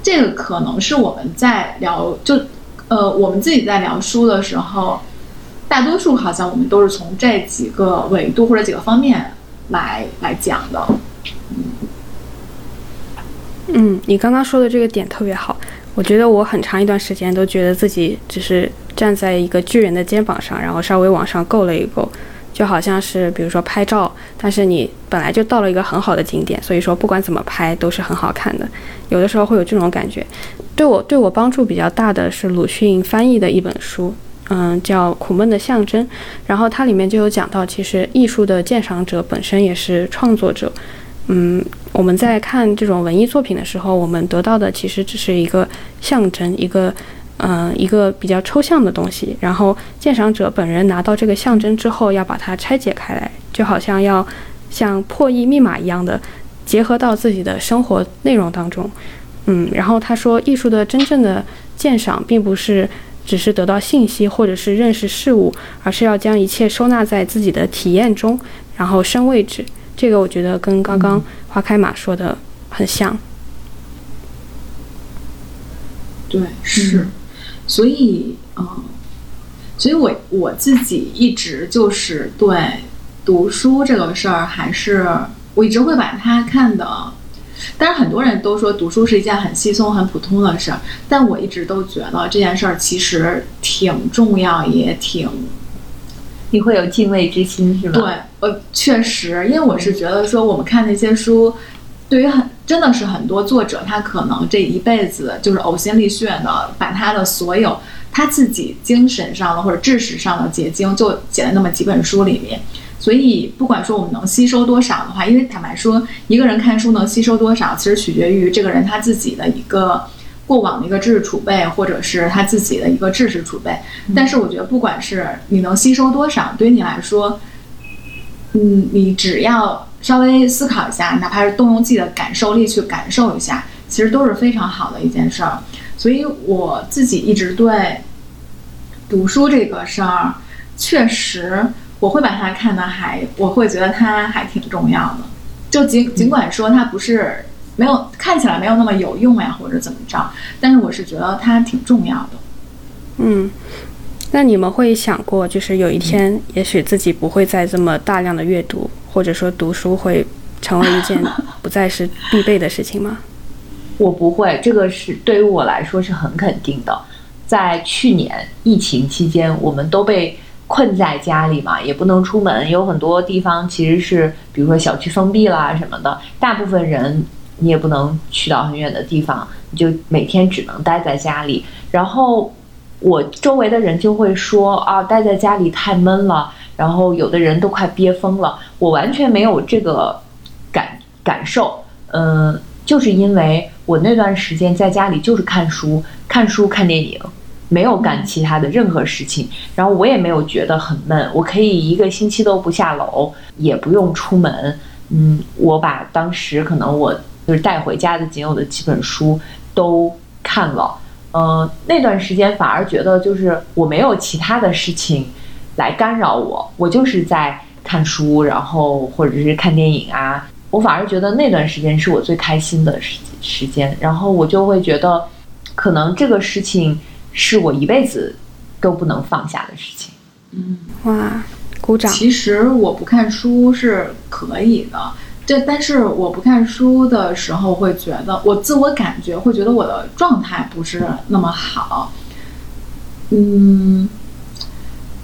这个可能是我们在聊，就呃我们自己在聊书的时候。大多数好像我们都是从这几个维度或者几个方面来来讲的。嗯，你刚刚说的这个点特别好。我觉得我很长一段时间都觉得自己只是站在一个巨人的肩膀上，然后稍微往上够了一够，就好像是比如说拍照，但是你本来就到了一个很好的景点，所以说不管怎么拍都是很好看的。有的时候会有这种感觉。对我对我帮助比较大的是鲁迅翻译的一本书。嗯，叫苦闷的象征，然后它里面就有讲到，其实艺术的鉴赏者本身也是创作者。嗯，我们在看这种文艺作品的时候，我们得到的其实只是一个象征，一个嗯一个比较抽象的东西。然后鉴赏者本人拿到这个象征之后，要把它拆解开来，就好像要像破译密码一样的结合到自己的生活内容当中。嗯，然后他说，艺术的真正的鉴赏并不是。只是得到信息或者是认识事物，而是要将一切收纳在自己的体验中，然后升位置。这个我觉得跟刚刚花开马说的很像。对，是。所以，嗯，所以我我自己一直就是对读书这个事儿，还是我一直会把它看的。但是很多人都说读书是一件很稀松、很普通的事儿，但我一直都觉得这件事儿其实挺重要，也挺，你会有敬畏之心是吧？对，呃，确实，因为我是觉得说我们看那些书，对于很真的是很多作者，他可能这一辈子就是呕心沥血的把他的所有他自己精神上的或者知识上的结晶，就写在那么几本书里面。所以，不管说我们能吸收多少的话，因为坦白说，一个人看书能吸收多少，其实取决于这个人他自己的一个过往的一个知识储备，或者是他自己的一个知识储备。但是，我觉得不管是你能吸收多少，对于你来说，嗯，你只要稍微思考一下，哪怕是动用自己的感受力去感受一下，其实都是非常好的一件事儿。所以，我自己一直对读书这个事儿，确实。我会把它看的还，我会觉得它还挺重要的，就尽尽管说它不是没有看起来没有那么有用呀，或者怎么着，但是我是觉得它挺重要的。嗯，那你们会想过，就是有一天，也许自己不会再这么大量的阅读，或者说读书会成为一件 不再是必备的事情吗？我不会，这个是对于我来说是很肯定的。在去年疫情期间，我们都被。困在家里嘛，也不能出门，有很多地方其实是，比如说小区封闭啦什么的，大部分人你也不能去到很远的地方，你就每天只能待在家里。然后我周围的人就会说啊，待在家里太闷了，然后有的人都快憋疯了。我完全没有这个感感受，嗯，就是因为我那段时间在家里就是看书、看书、看电影。没有干其他的任何事情，然后我也没有觉得很闷，我可以一个星期都不下楼，也不用出门。嗯，我把当时可能我就是带回家的仅有的几本书都看了。嗯，那段时间反而觉得就是我没有其他的事情来干扰我，我就是在看书，然后或者是看电影啊。我反而觉得那段时间是我最开心的时时间，然后我就会觉得，可能这个事情。是我一辈子都不能放下的事情。嗯，哇，鼓掌。其实我不看书是可以的，这但是我不看书的时候会觉得，我自我感觉会觉得我的状态不是那么好。嗯，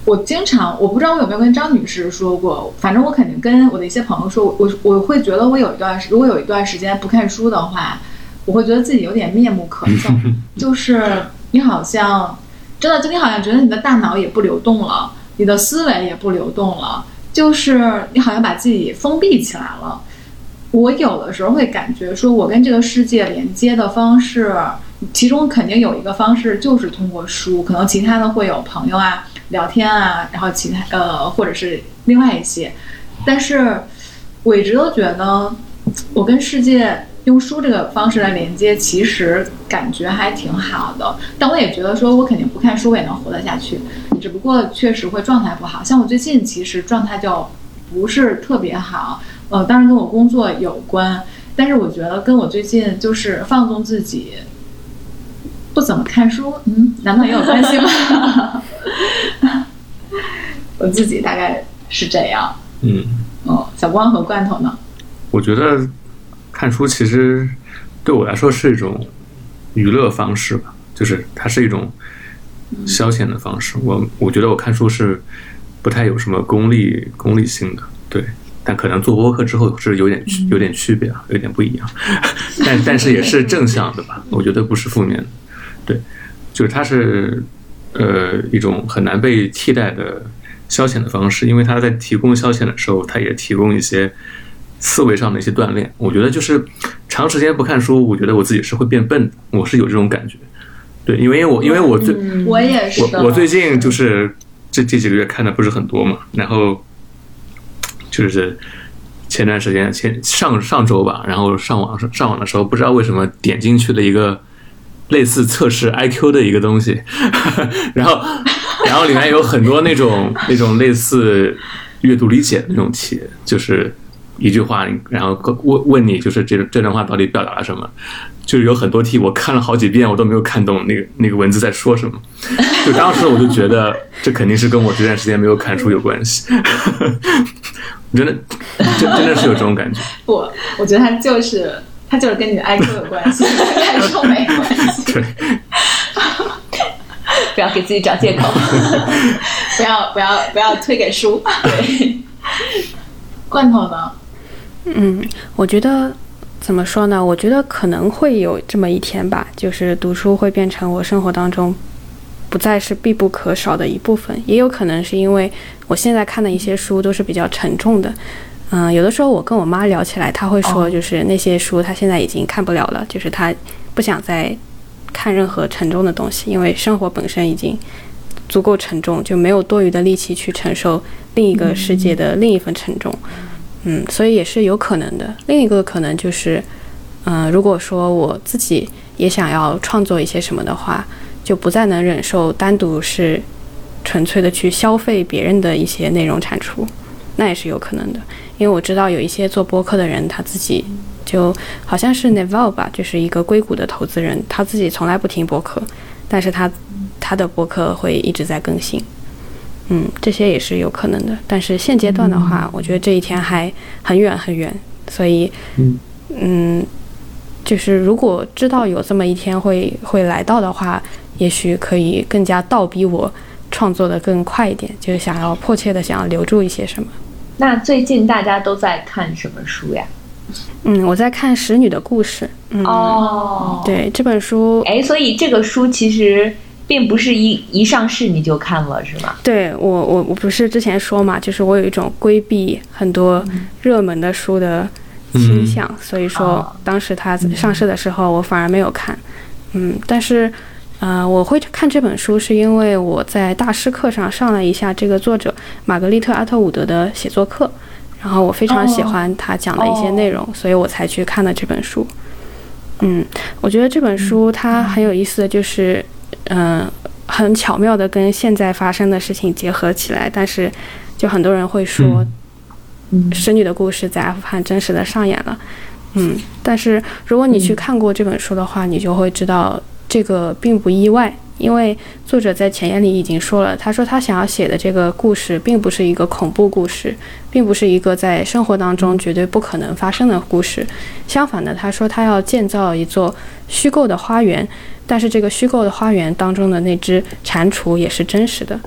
我经常我不知道我有没有跟张女士说过，反正我肯定跟我的一些朋友说，我我会觉得我有一段如果有一段时间不看书的话，我会觉得自己有点面目可憎，就是。你好像真的，就你好像觉得你的大脑也不流动了，你的思维也不流动了，就是你好像把自己封闭起来了。我有的时候会感觉说，我跟这个世界连接的方式，其中肯定有一个方式就是通过书，可能其他的会有朋友啊、聊天啊，然后其他呃，或者是另外一些。但是我一直都觉得，我跟世界用书这个方式来连接，其实感觉还挺好的。但我也觉得说，我肯定不看书我也能活得下去，只不过确实会状态不好。像我最近其实状态就不是特别好。呃，当然跟我工作有关，但是我觉得跟我最近就是放纵自己，不怎么看书，嗯，难道也有关系吗？我自己大概是这样。嗯，哦，小光和罐头呢？我觉得看书其实对我来说是一种娱乐方式吧，就是它是一种消遣的方式。我我觉得我看书是不太有什么功利功利性的，对。但可能做播客之后是有点有点区别啊，有点不一样，但但是也是正向的吧？我觉得不是负面的，对，就是它是呃一种很难被替代的消遣的方式，因为它在提供消遣的时候，它也提供一些思维上的一些锻炼。我觉得就是长时间不看书，我觉得我自己是会变笨的，我是有这种感觉。对，因为我因为我最我也是我我最近就是这这几个月看的不是很多嘛，然后。就是前段时间前上上周吧，然后上网上上网的时候，不知道为什么点进去了一个类似测试 IQ 的一个东西，然后然后里面有很多那种那种类似阅读理解的那种题，就是一句话，然后问问你，就是这这段话到底表达了什么？就是有很多题我看了好几遍，我都没有看懂那个那个文字在说什么。就当时我就觉得，这肯定是跟我这段时间没有看书有关系。真的，真真的是有这种感觉。不，我觉得他就是他就是跟你的 IQ 有关系，看书没关系。对，不要给自己找借口，不要不要不要推给书。对，罐头呢？嗯，我觉得怎么说呢？我觉得可能会有这么一天吧，就是读书会变成我生活当中。不再是必不可少的一部分，也有可能是因为我现在看的一些书都是比较沉重的，嗯，有的时候我跟我妈聊起来，她会说，就是那些书她现在已经看不了了，就是她不想再看任何沉重的东西，因为生活本身已经足够沉重，就没有多余的力气去承受另一个世界的另一份沉重，嗯所以也是有可能的。另一个可能就是，嗯，如果说我自己也想要创作一些什么的话。就不再能忍受单独是纯粹的去消费别人的一些内容产出，那也是有可能的。因为我知道有一些做播客的人，他自己就好像是 Naval 吧，就是一个硅谷的投资人，他自己从来不听播客，但是他他的播客会一直在更新。嗯，这些也是有可能的。但是现阶段的话，我觉得这一天还很远很远，所以嗯，就是如果知道有这么一天会会来到的话。也许可以更加倒逼我创作的更快一点，就是想要迫切的想要留住一些什么。那最近大家都在看什么书呀？嗯，我在看《使女的故事》。嗯哦，对这本书，哎，所以这个书其实并不是一一上市你就看了，是吗？对我，我我不是之前说嘛，就是我有一种规避很多热门的书的倾向，所以说当时它上市的时候，我反而没有看。嗯，但是。呃，我会看这本书，是因为我在大师课上上了一下这个作者玛格丽特·阿特伍德的写作课，然后我非常喜欢他讲的一些内容，所以我才去看了这本书。嗯，我觉得这本书它很有意思的就是，嗯，很巧妙的跟现在发生的事情结合起来，但是就很多人会说，使女的故事在阿富汗真实的上演了。嗯，但是如果你去看过这本书的话，你就会知道。这个并不意外，因为作者在前言里已经说了，他说他想要写的这个故事并不是一个恐怖故事，并不是一个在生活当中绝对不可能发生的故事。相反的，他说他要建造一座虚构的花园，但是这个虚构的花园当中的那只蟾蜍也是真实的。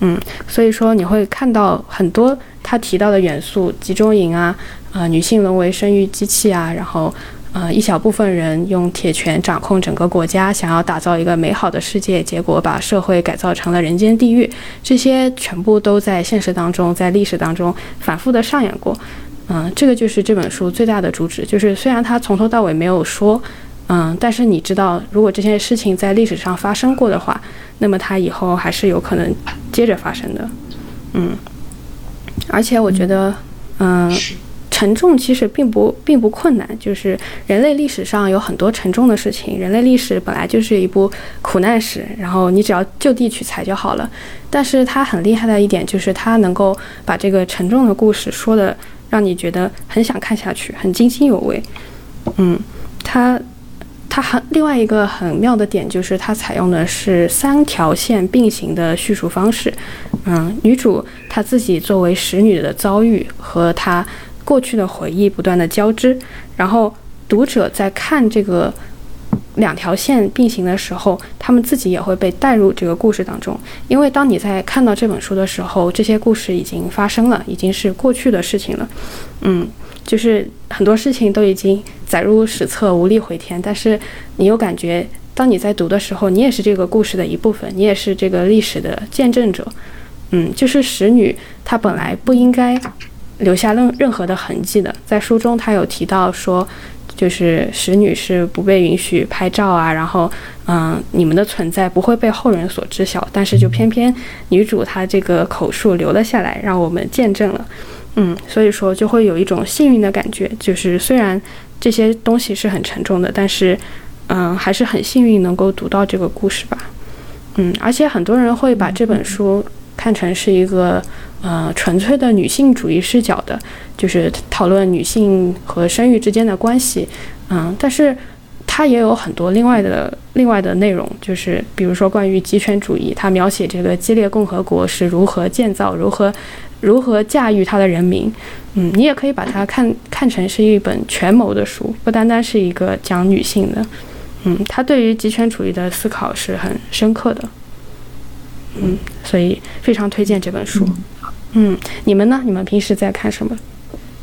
嗯，所以说你会看到很多他提到的元素，集中营啊，啊，女性沦为生育机器啊，然后。呃，一小部分人用铁拳掌控整个国家，想要打造一个美好的世界，结果把社会改造成了人间地狱。这些全部都在现实当中，在历史当中反复的上演过。嗯，这个就是这本书最大的主旨，就是虽然他从头到尾没有说，嗯，但是你知道，如果这件事情在历史上发生过的话，那么它以后还是有可能接着发生的。嗯，而且我觉得，嗯。沉重其实并不并不困难，就是人类历史上有很多沉重的事情。人类历史本来就是一部苦难史，然后你只要就地取材就好了。但是它很厉害的一点就是，它能够把这个沉重的故事说的让你觉得很想看下去，很津津有味。嗯，它它很另外一个很妙的点就是，它采用的是三条线并行的叙述方式。嗯，女主她自己作为使女的遭遇和她。过去的回忆不断的交织，然后读者在看这个两条线并行的时候，他们自己也会被带入这个故事当中。因为当你在看到这本书的时候，这些故事已经发生了，已经是过去的事情了。嗯，就是很多事情都已经载入史册，无力回天。但是你又感觉，当你在读的时候，你也是这个故事的一部分，你也是这个历史的见证者。嗯，就是使女，她本来不应该。留下任任何的痕迹的，在书中他有提到说，就是使女是不被允许拍照啊，然后，嗯，你们的存在不会被后人所知晓，但是就偏偏女主她这个口述留了下来，让我们见证了，嗯，所以说就会有一种幸运的感觉，就是虽然这些东西是很沉重的，但是，嗯，还是很幸运能够读到这个故事吧，嗯，而且很多人会把这本书看成是一个。呃，纯粹的女性主义视角的，就是讨论女性和生育之间的关系，嗯，但是它也有很多另外的另外的内容，就是比如说关于极权主义，它描写这个激烈共和国是如何建造、如何如何驾驭它的人民，嗯，你也可以把它看看成是一本权谋的书，不单单是一个讲女性的，嗯，他对于极权主义的思考是很深刻的，嗯，所以非常推荐这本书。嗯，你们呢？你们平时在看什么？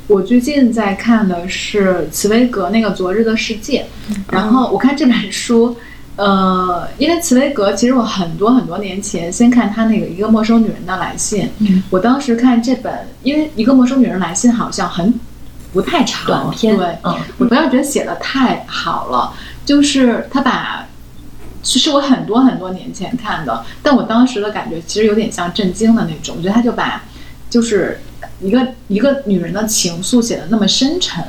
我最近在看的是茨威格那个《昨日的世界》，然后我看这本书，呃，因为茨威格其实我很多很多年前先看他那个《一个陌生女人的来信》，我当时看这本，因为《一个陌生女人来信》好像很不太长，短篇，对，嗯，我不要觉得写的太好了，就是他把，其实我很多很多年前看的，但我当时的感觉其实有点像震惊的那种，我觉得他就把。就是一个一个女人的情愫写的那么深沉，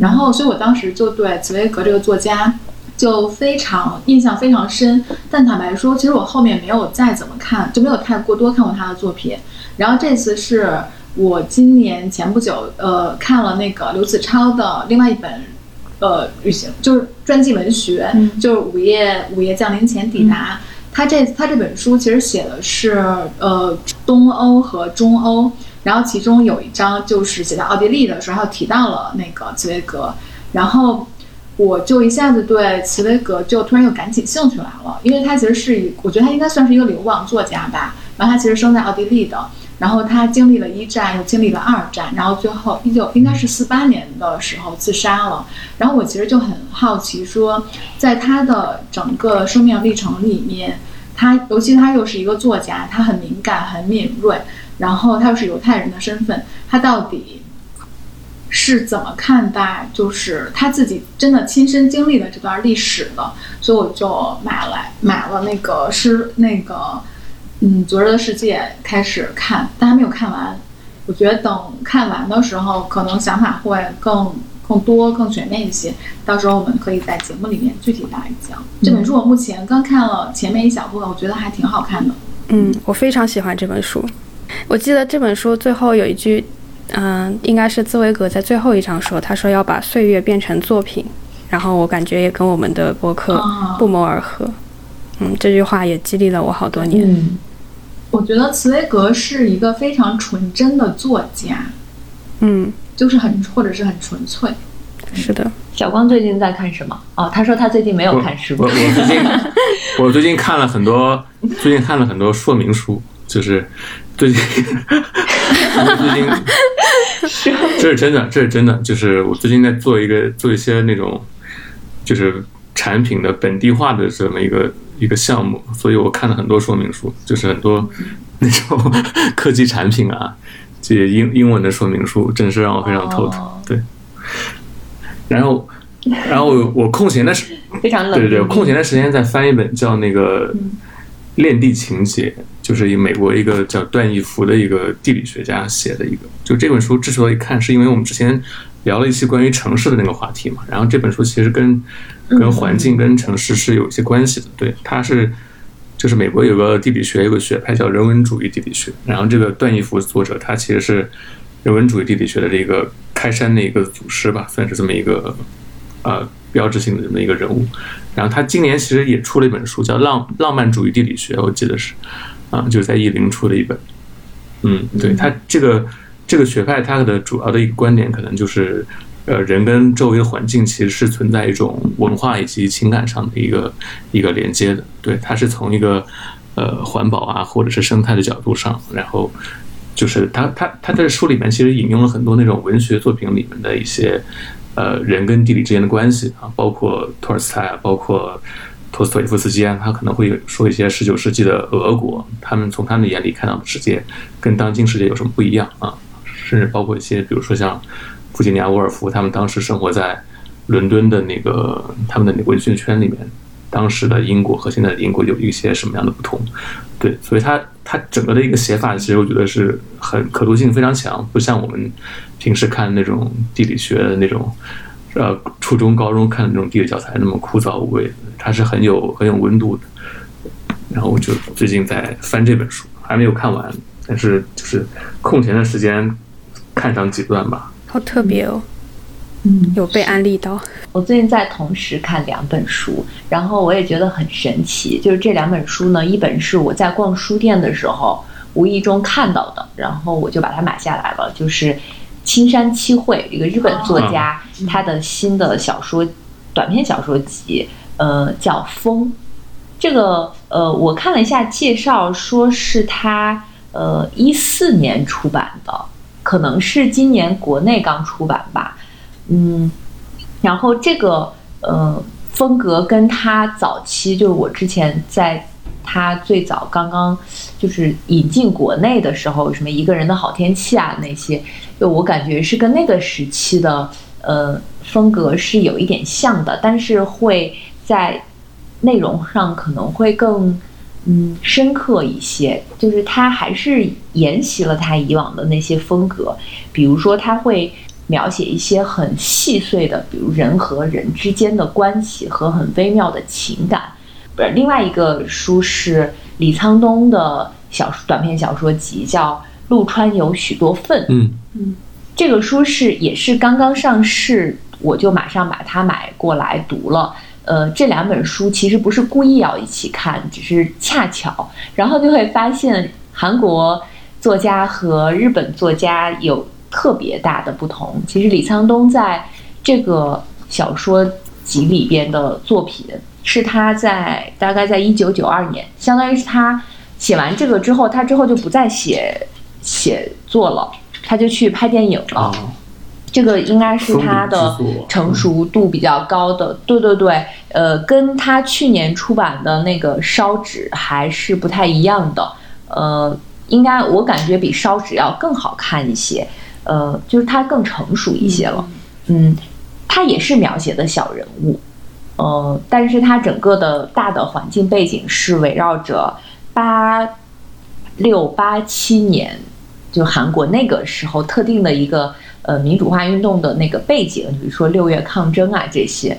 然后，所以我当时就对茨威格这个作家就非常印象非常深。但坦白说，其实我后面没有再怎么看，就没有太过多看过他的作品。然后这次是我今年前不久，呃，看了那个刘子超的另外一本，呃，旅行就是传记文学，就是午夜午夜降临前抵达。他这他这本书其实写的是呃东欧和中欧，然后其中有一章就是写到奥地利的时候，提到了那个茨威格，然后我就一下子对茨威格就突然又感起兴趣来了，因为他其实是一，我觉得他应该算是一个流亡作家吧，然后他其实生在奥地利的。然后他经历了一战，又经历了二战，然后最后一九应该是四八年的时候自杀了。然后我其实就很好奇，说在他的整个生命历程里面，他尤其他又是一个作家，他很敏感、很敏锐，然后他又是犹太人的身份，他到底是怎么看待，就是他自己真的亲身经历了这段历史的？所以我就买来买了那个是那个。嗯，昨日的世界开始看，但还没有看完。我觉得等看完的时候，可能想法会更更多、更全面一些。到时候我们可以在节目里面具体讲一讲这本书。我目前刚看了前面一小部分，我觉得还挺好看的。嗯，我非常喜欢这本书。我记得这本书最后有一句，嗯，应该是茨威格在最后一章说，他说要把岁月变成作品。然后我感觉也跟我们的博客不谋而合。嗯，这句话也激励了我好多年。嗯我觉得茨威格是一个非常纯真的作家，嗯，就是很或者是很纯粹。是的，小光最近在看什么？哦，他说他最近没有看书。我我最近 我最近看了很多，最近看了很多说明书，就是最近 最近 这是真的，这是真的。就是我最近在做一个做一些那种，就是产品的本地化的这么一个一个项目，所以我看了很多说明书，就是很多那种 科技产品啊，这些英英文的说明书，真是让我非常头疼。对，然后。然后我我空闲的时非常冷，对对对，空闲的时间在翻一本叫那个《恋地情节》，就是以美国一个叫段义孚的一个地理学家写的一个。就这本书之所以看，是因为我们之前聊了一期关于城市的那个话题嘛。然后这本书其实跟跟环境、跟城市是有一些关系的。对，它是就是美国有个地理学有个学派叫人文主义地理学。然后这个段义孚作者他其实是人文主义地理学的这个开山的一个祖师吧，算是这么一个。呃，标志性的这么一个人物，然后他今年其实也出了一本书，叫《浪浪漫主义地理学》，我记得是，啊，就是在译林出的一本。嗯，对他这个这个学派，它的主要的一个观点可能就是，呃，人跟周围的环境其实是存在一种文化以及情感上的一个一个连接的。对，他是从一个呃环保啊，或者是生态的角度上，然后就是他他他在书里面其实引用了很多那种文学作品里面的一些。呃，人跟地理之间的关系啊，包括托尔斯泰啊，包括托斯托耶夫斯基啊，他可能会说一些十九世纪的俄国，他们从他们眼里看到的世界跟当今世界有什么不一样啊？甚至包括一些，比如说像弗吉尼亚·沃尔夫，他们当时生活在伦敦的那个他们的那个文学圈里面，当时的英国和现在的英国有一些什么样的不同？对，所以他它整个的一个写法，其实我觉得是很可读性非常强，不像我们。平时看那种地理学的那种，呃，初中、高中看的那种地理教材那么枯燥无味，它是很有很有温度的。然后我就最近在翻这本书，还没有看完，但是就是空闲的时间看上几段吧。好特别哦，嗯，有被安利到。我最近在同时看两本书，然后我也觉得很神奇，就是这两本书呢，一本是我在逛书店的时候无意中看到的，然后我就把它买下来了，就是。青山七惠，一个日本作家，他的新的小说短篇小说集，呃，叫《风》。这个呃，我看了一下介绍，说是他呃一四年出版的，可能是今年国内刚出版吧。嗯，然后这个呃风格跟他早期，就是我之前在。他最早刚刚就是引进国内的时候，什么一个人的好天气啊那些，就我感觉是跟那个时期的呃风格是有一点像的，但是会在内容上可能会更嗯深刻一些。就是他还是沿袭了他以往的那些风格，比如说他会描写一些很细碎的，比如人和人之间的关系和很微妙的情感。不是另外一个书是李沧东的小短篇小说集，叫《陆川有许多份》。嗯嗯，这个书是也是刚刚上市，我就马上把它买过来读了。呃，这两本书其实不是故意要一起看，只是恰巧，然后就会发现韩国作家和日本作家有特别大的不同。其实李沧东在这个小说集里边的作品。是他在大概在一九九二年，相当于是他写完这个之后，他之后就不再写写作了，他就去拍电影了。这个应该是他的成熟度比较高的。对对对，呃，跟他去年出版的那个《烧纸》还是不太一样的。呃，应该我感觉比《烧纸》要更好看一些。呃，就是他更成熟一些了。嗯，他也是描写的小人物。呃，但是它整个的大的环境背景是围绕着八六八七年，就韩国那个时候特定的一个呃民主化运动的那个背景，比如说六月抗争啊这些。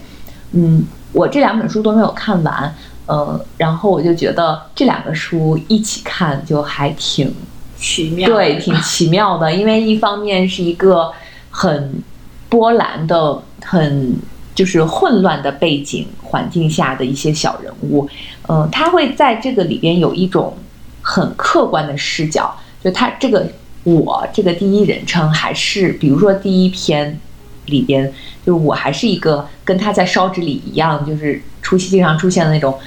嗯，我这两本书都没有看完，呃，然后我就觉得这两个书一起看就还挺奇妙，对，挺奇妙的，因为一方面是一个很波澜的很。就是混乱的背景环境下的一些小人物，嗯，他会在这个里边有一种很客观的视角，就他这个我这个第一人称还是，比如说第一篇里边，就是我还是一个跟他在烧纸里一样，就是出戏经常出现的那种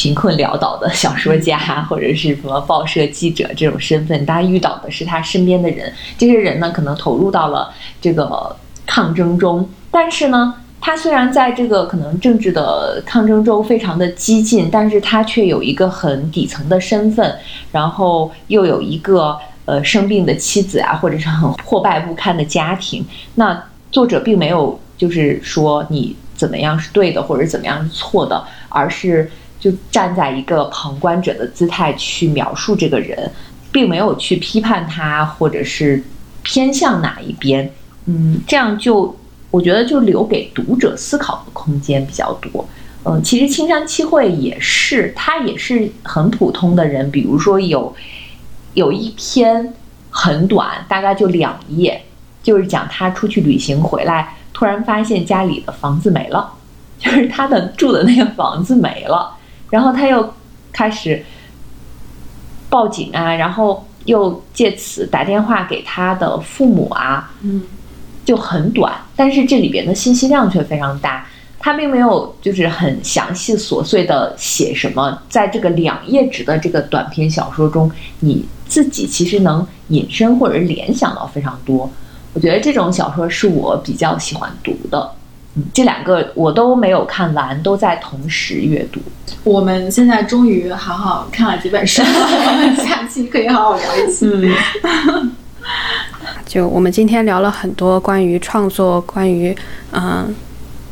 贫困潦倒的小说家，或者是什么报社记者这种身份，他遇到的是他身边的人，这些人呢可能投入到了这个抗争中，但是呢。他虽然在这个可能政治的抗争中非常的激进，但是他却有一个很底层的身份，然后又有一个呃生病的妻子啊，或者是很破败不堪的家庭。那作者并没有就是说你怎么样是对的，或者怎么样是错的，而是就站在一个旁观者的姿态去描述这个人，并没有去批判他，或者是偏向哪一边。嗯，这样就。我觉得就留给读者思考的空间比较多。嗯，其实青山七惠也是，他也是很普通的人。比如说有有一篇很短，大概就两页，就是讲他出去旅行回来，突然发现家里的房子没了，就是他的住的那个房子没了，然后他又开始报警啊，然后又借此打电话给他的父母啊，嗯。就很短，但是这里边的信息量却非常大。他并没有就是很详细琐碎的写什么，在这个两页纸的这个短篇小说中，你自己其实能引申或者联想到非常多。我觉得这种小说是我比较喜欢读的。嗯，这两个我都没有看完，都在同时阅读。我们现在终于好好看了几本书，我们下期可以好好聊一期。嗯。就我们今天聊了很多关于创作、关于嗯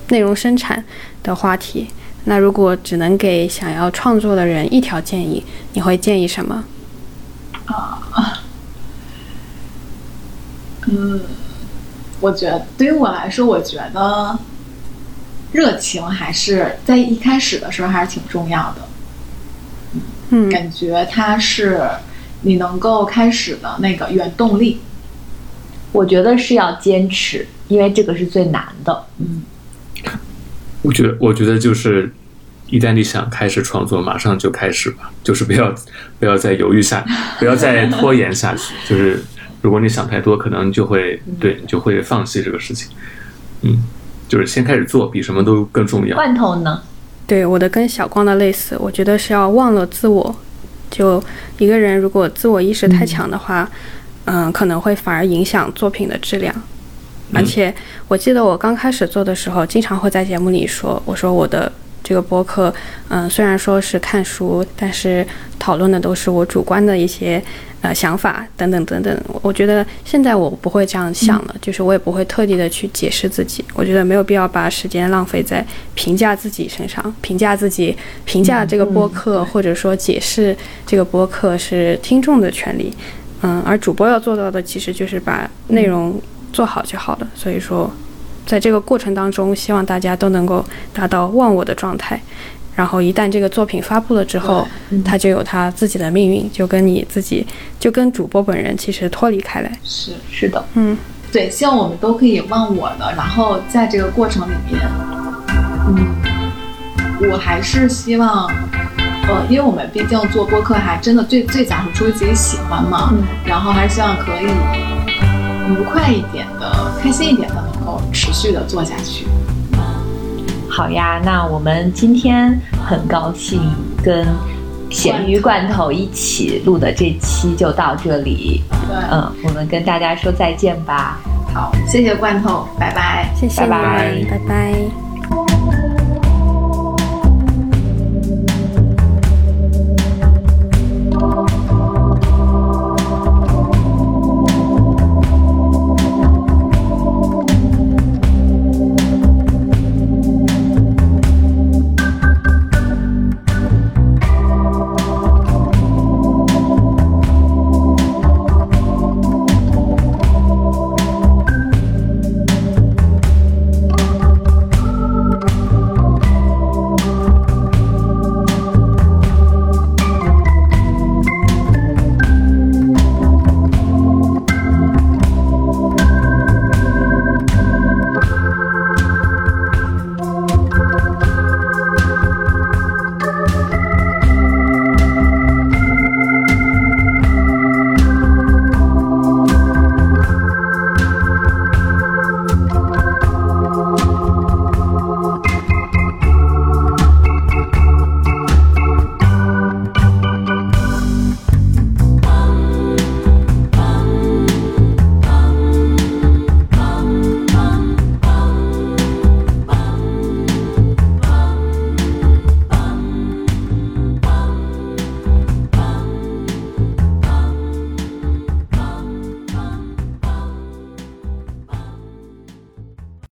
内容生产的话题。那如果只能给想要创作的人一条建议，你会建议什么？啊，嗯，我觉得对于我来说，我觉得热情还是在一开始的时候还是挺重要的。嗯，感觉它是你能够开始的那个原动力。我觉得是要坚持，因为这个是最难的。嗯，我觉得，我觉得就是，一旦你想开始创作，马上就开始吧，就是不要不要再犹豫下，不要再拖延下去。就是如果你想太多，可能就会对你就会放弃这个事情。嗯，就是先开始做，比什么都更重要。罐头呢？对，我的跟小光的类似，我觉得是要忘了自我。就一个人如果自我意识太强的话。嗯，可能会反而影响作品的质量，而且我记得我刚开始做的时候，经常会在节目里说，我说我的这个播客，嗯，虽然说是看书，但是讨论的都是我主观的一些呃想法等等等等。我觉得现在我不会这样想了，就是我也不会特地的去解释自己，我觉得没有必要把时间浪费在评价自己身上，评价自己，评价这个播客，或者说解释这个播客是听众的权利。嗯，而主播要做到的其实就是把内容做好就好了。所以说，在这个过程当中，希望大家都能够达到忘我的状态。然后一旦这个作品发布了之后，他就有他自己的命运，就跟你自己，就跟主播本人其实脱离开来。是是的，嗯，对，希望我们都可以忘我的。然后在这个过程里面，嗯，我还是希望。呃，因为我们毕竟做播客，还真的最最早是出于自己喜欢嘛，嗯，然后还是希望可以愉快一点的、开心一点的，能够持续的做下去。好呀，那我们今天很高兴跟咸鱼罐头一起录的这期就到这里。对，嗯，我们跟大家说再见吧。好，谢谢罐头，拜拜，谢谢，拜拜，拜拜。